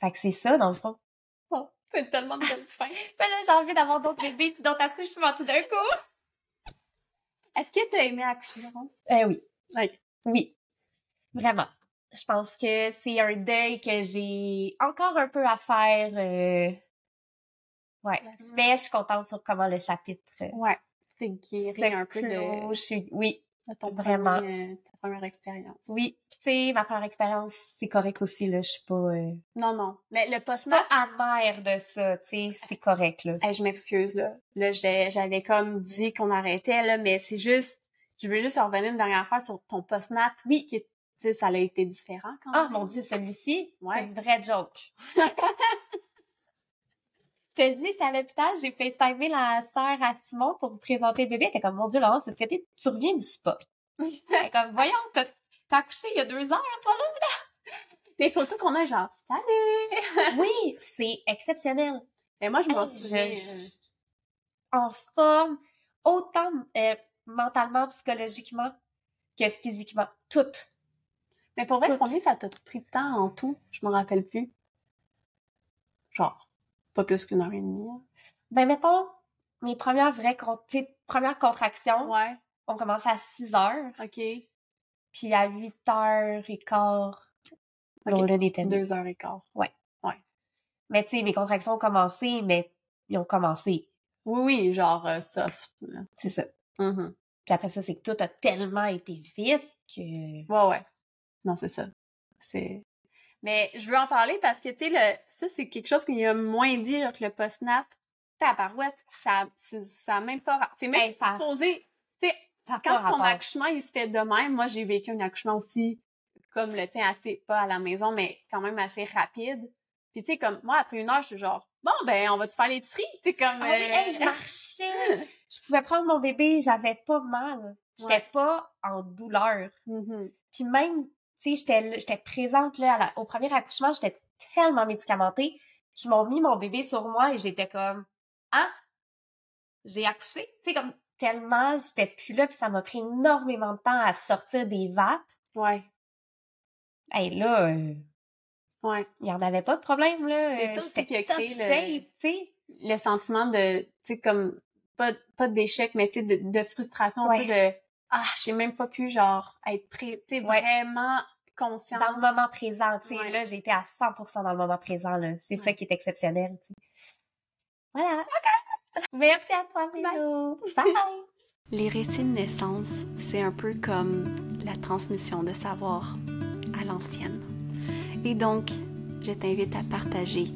Fait que c'est ça, dans le fond. C'est tellement de belle [laughs] fin. Ben là, j'ai envie d'avoir d'autres bébés puis d'autres accouchements tout d'un coup. Est-ce que t'as aimé accoucher, Laurence? Euh, oui. Ouais. Oui. Vraiment. Je pense que c'est un deuil que j'ai encore un peu à faire. euh, Ouais. Mais je suis contente sur comment le chapitre euh, Ouais. Guéri se un peu de. Je suis... Oui. Ton Vraiment. premier, euh, ta première expérience. Oui. Puis tu sais, ma première expérience, c'est correct aussi, là. Je suis pas... euh, Non, non. Mais le Je suis pas amère de ça, tu sais, c'est correct, là. Hey, je m'excuse, là. Là, j'ai- j'avais comme dit qu'on arrêtait, là, mais c'est juste... Je veux juste revenir une dernière fois sur ton post-nat. Oui. Qui, tu sais, ça a été différent quand même. Ah, mon Dieu, celui-ci, Ouais. c'est une vraie joke. [laughs] Je te dis, j'étais à l'hôpital, j'ai FaceTimé la sœur à Simon pour vous présenter le bébé. Elle était comme, mon Dieu, Laurence, est-ce que t'es- tu reviens du spa? [laughs] Comme, voyons, t'as accouché il y a deux heures, toi, là? Des photos qu'on a, genre, salut! Oui, c'est exceptionnel. Mais moi, je m'en souviens. je- euh, En forme, autant euh, mentalement, psychologiquement que physiquement. Tout. Mais pour vrai, combien ça t'a pris de temps en tout? Je me rappelle plus. Genre, pas plus qu'une heure et demie. hein. Ben, mettons, mes premières vraies premières contractions Ouais, ont commencé à 6 heures, ok. puis à 8 heures et quart, Ok. on détenu. Deux heures et quart. Mais tu sais, mes contractions ont commencé, mais ils ont commencé. Oui, oui, genre euh, soft. C'est ça. Mhm. Puis après ça, c'est que tout a tellement été vite que... Ouais, ouais. Non, c'est ça. C'est. Mais je veux en parler parce que, tu sais, le... ça, c'est quelque chose qu'il y a moins dit là, que le post-nat. Tabarouette, ça, c'est- ça a même pas. C'est même Ben, ça- supposé. Quand ton rapport. accouchement, il se fait de même, moi, j'ai vécu un accouchement aussi, comme le tien, assez, pas à la maison, mais quand même assez rapide. Puis, tu sais, comme, moi, après une heure, je suis genre, bon, ben, on va-tu faire l'épicerie? Tu sais, comme. Ah oui, euh, hey, je [laughs] marchais! je pouvais prendre mon bébé, j'avais pas mal. J'étais Ouais. pas en douleur. mhm. Puis même, tu sais, j'étais j'étais présente là, à la- au premier accouchement, j'étais tellement médicamentée qu'ils m'ont mis mon bébé sur moi et j'étais comme ah j'ai accouché, tu sais comme tellement j'étais plus là puis ça m'a pris énormément de temps à sortir des vapes. Ouais, Et là, euh, ouais. il y en avait pas de problème là. Mais ça aussi qui a créé le- shape, tu sais. le sentiment de, tu sais, comme, pas, pas d'échec, mais tu sais, de, de frustration, un peu de, ah, j'ai même pas pu, genre, être sais, Ouais. vraiment consciente. Dans le moment présent, tu sais, Ouais. là, j'étais à 100% dans le moment présent, là. C'est ça qui est exceptionnel, tu sais. Voilà. Merci à toi, Mélo. Bye. [laughs] Les récits de naissance, c'est un peu comme la transmission de savoir à l'ancienne. Et donc, je t'invite à partager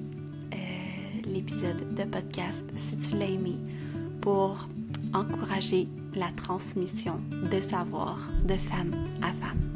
euh, l'épisode de podcast si tu l'as aimé pour encourager la transmission de savoir de femme à femme.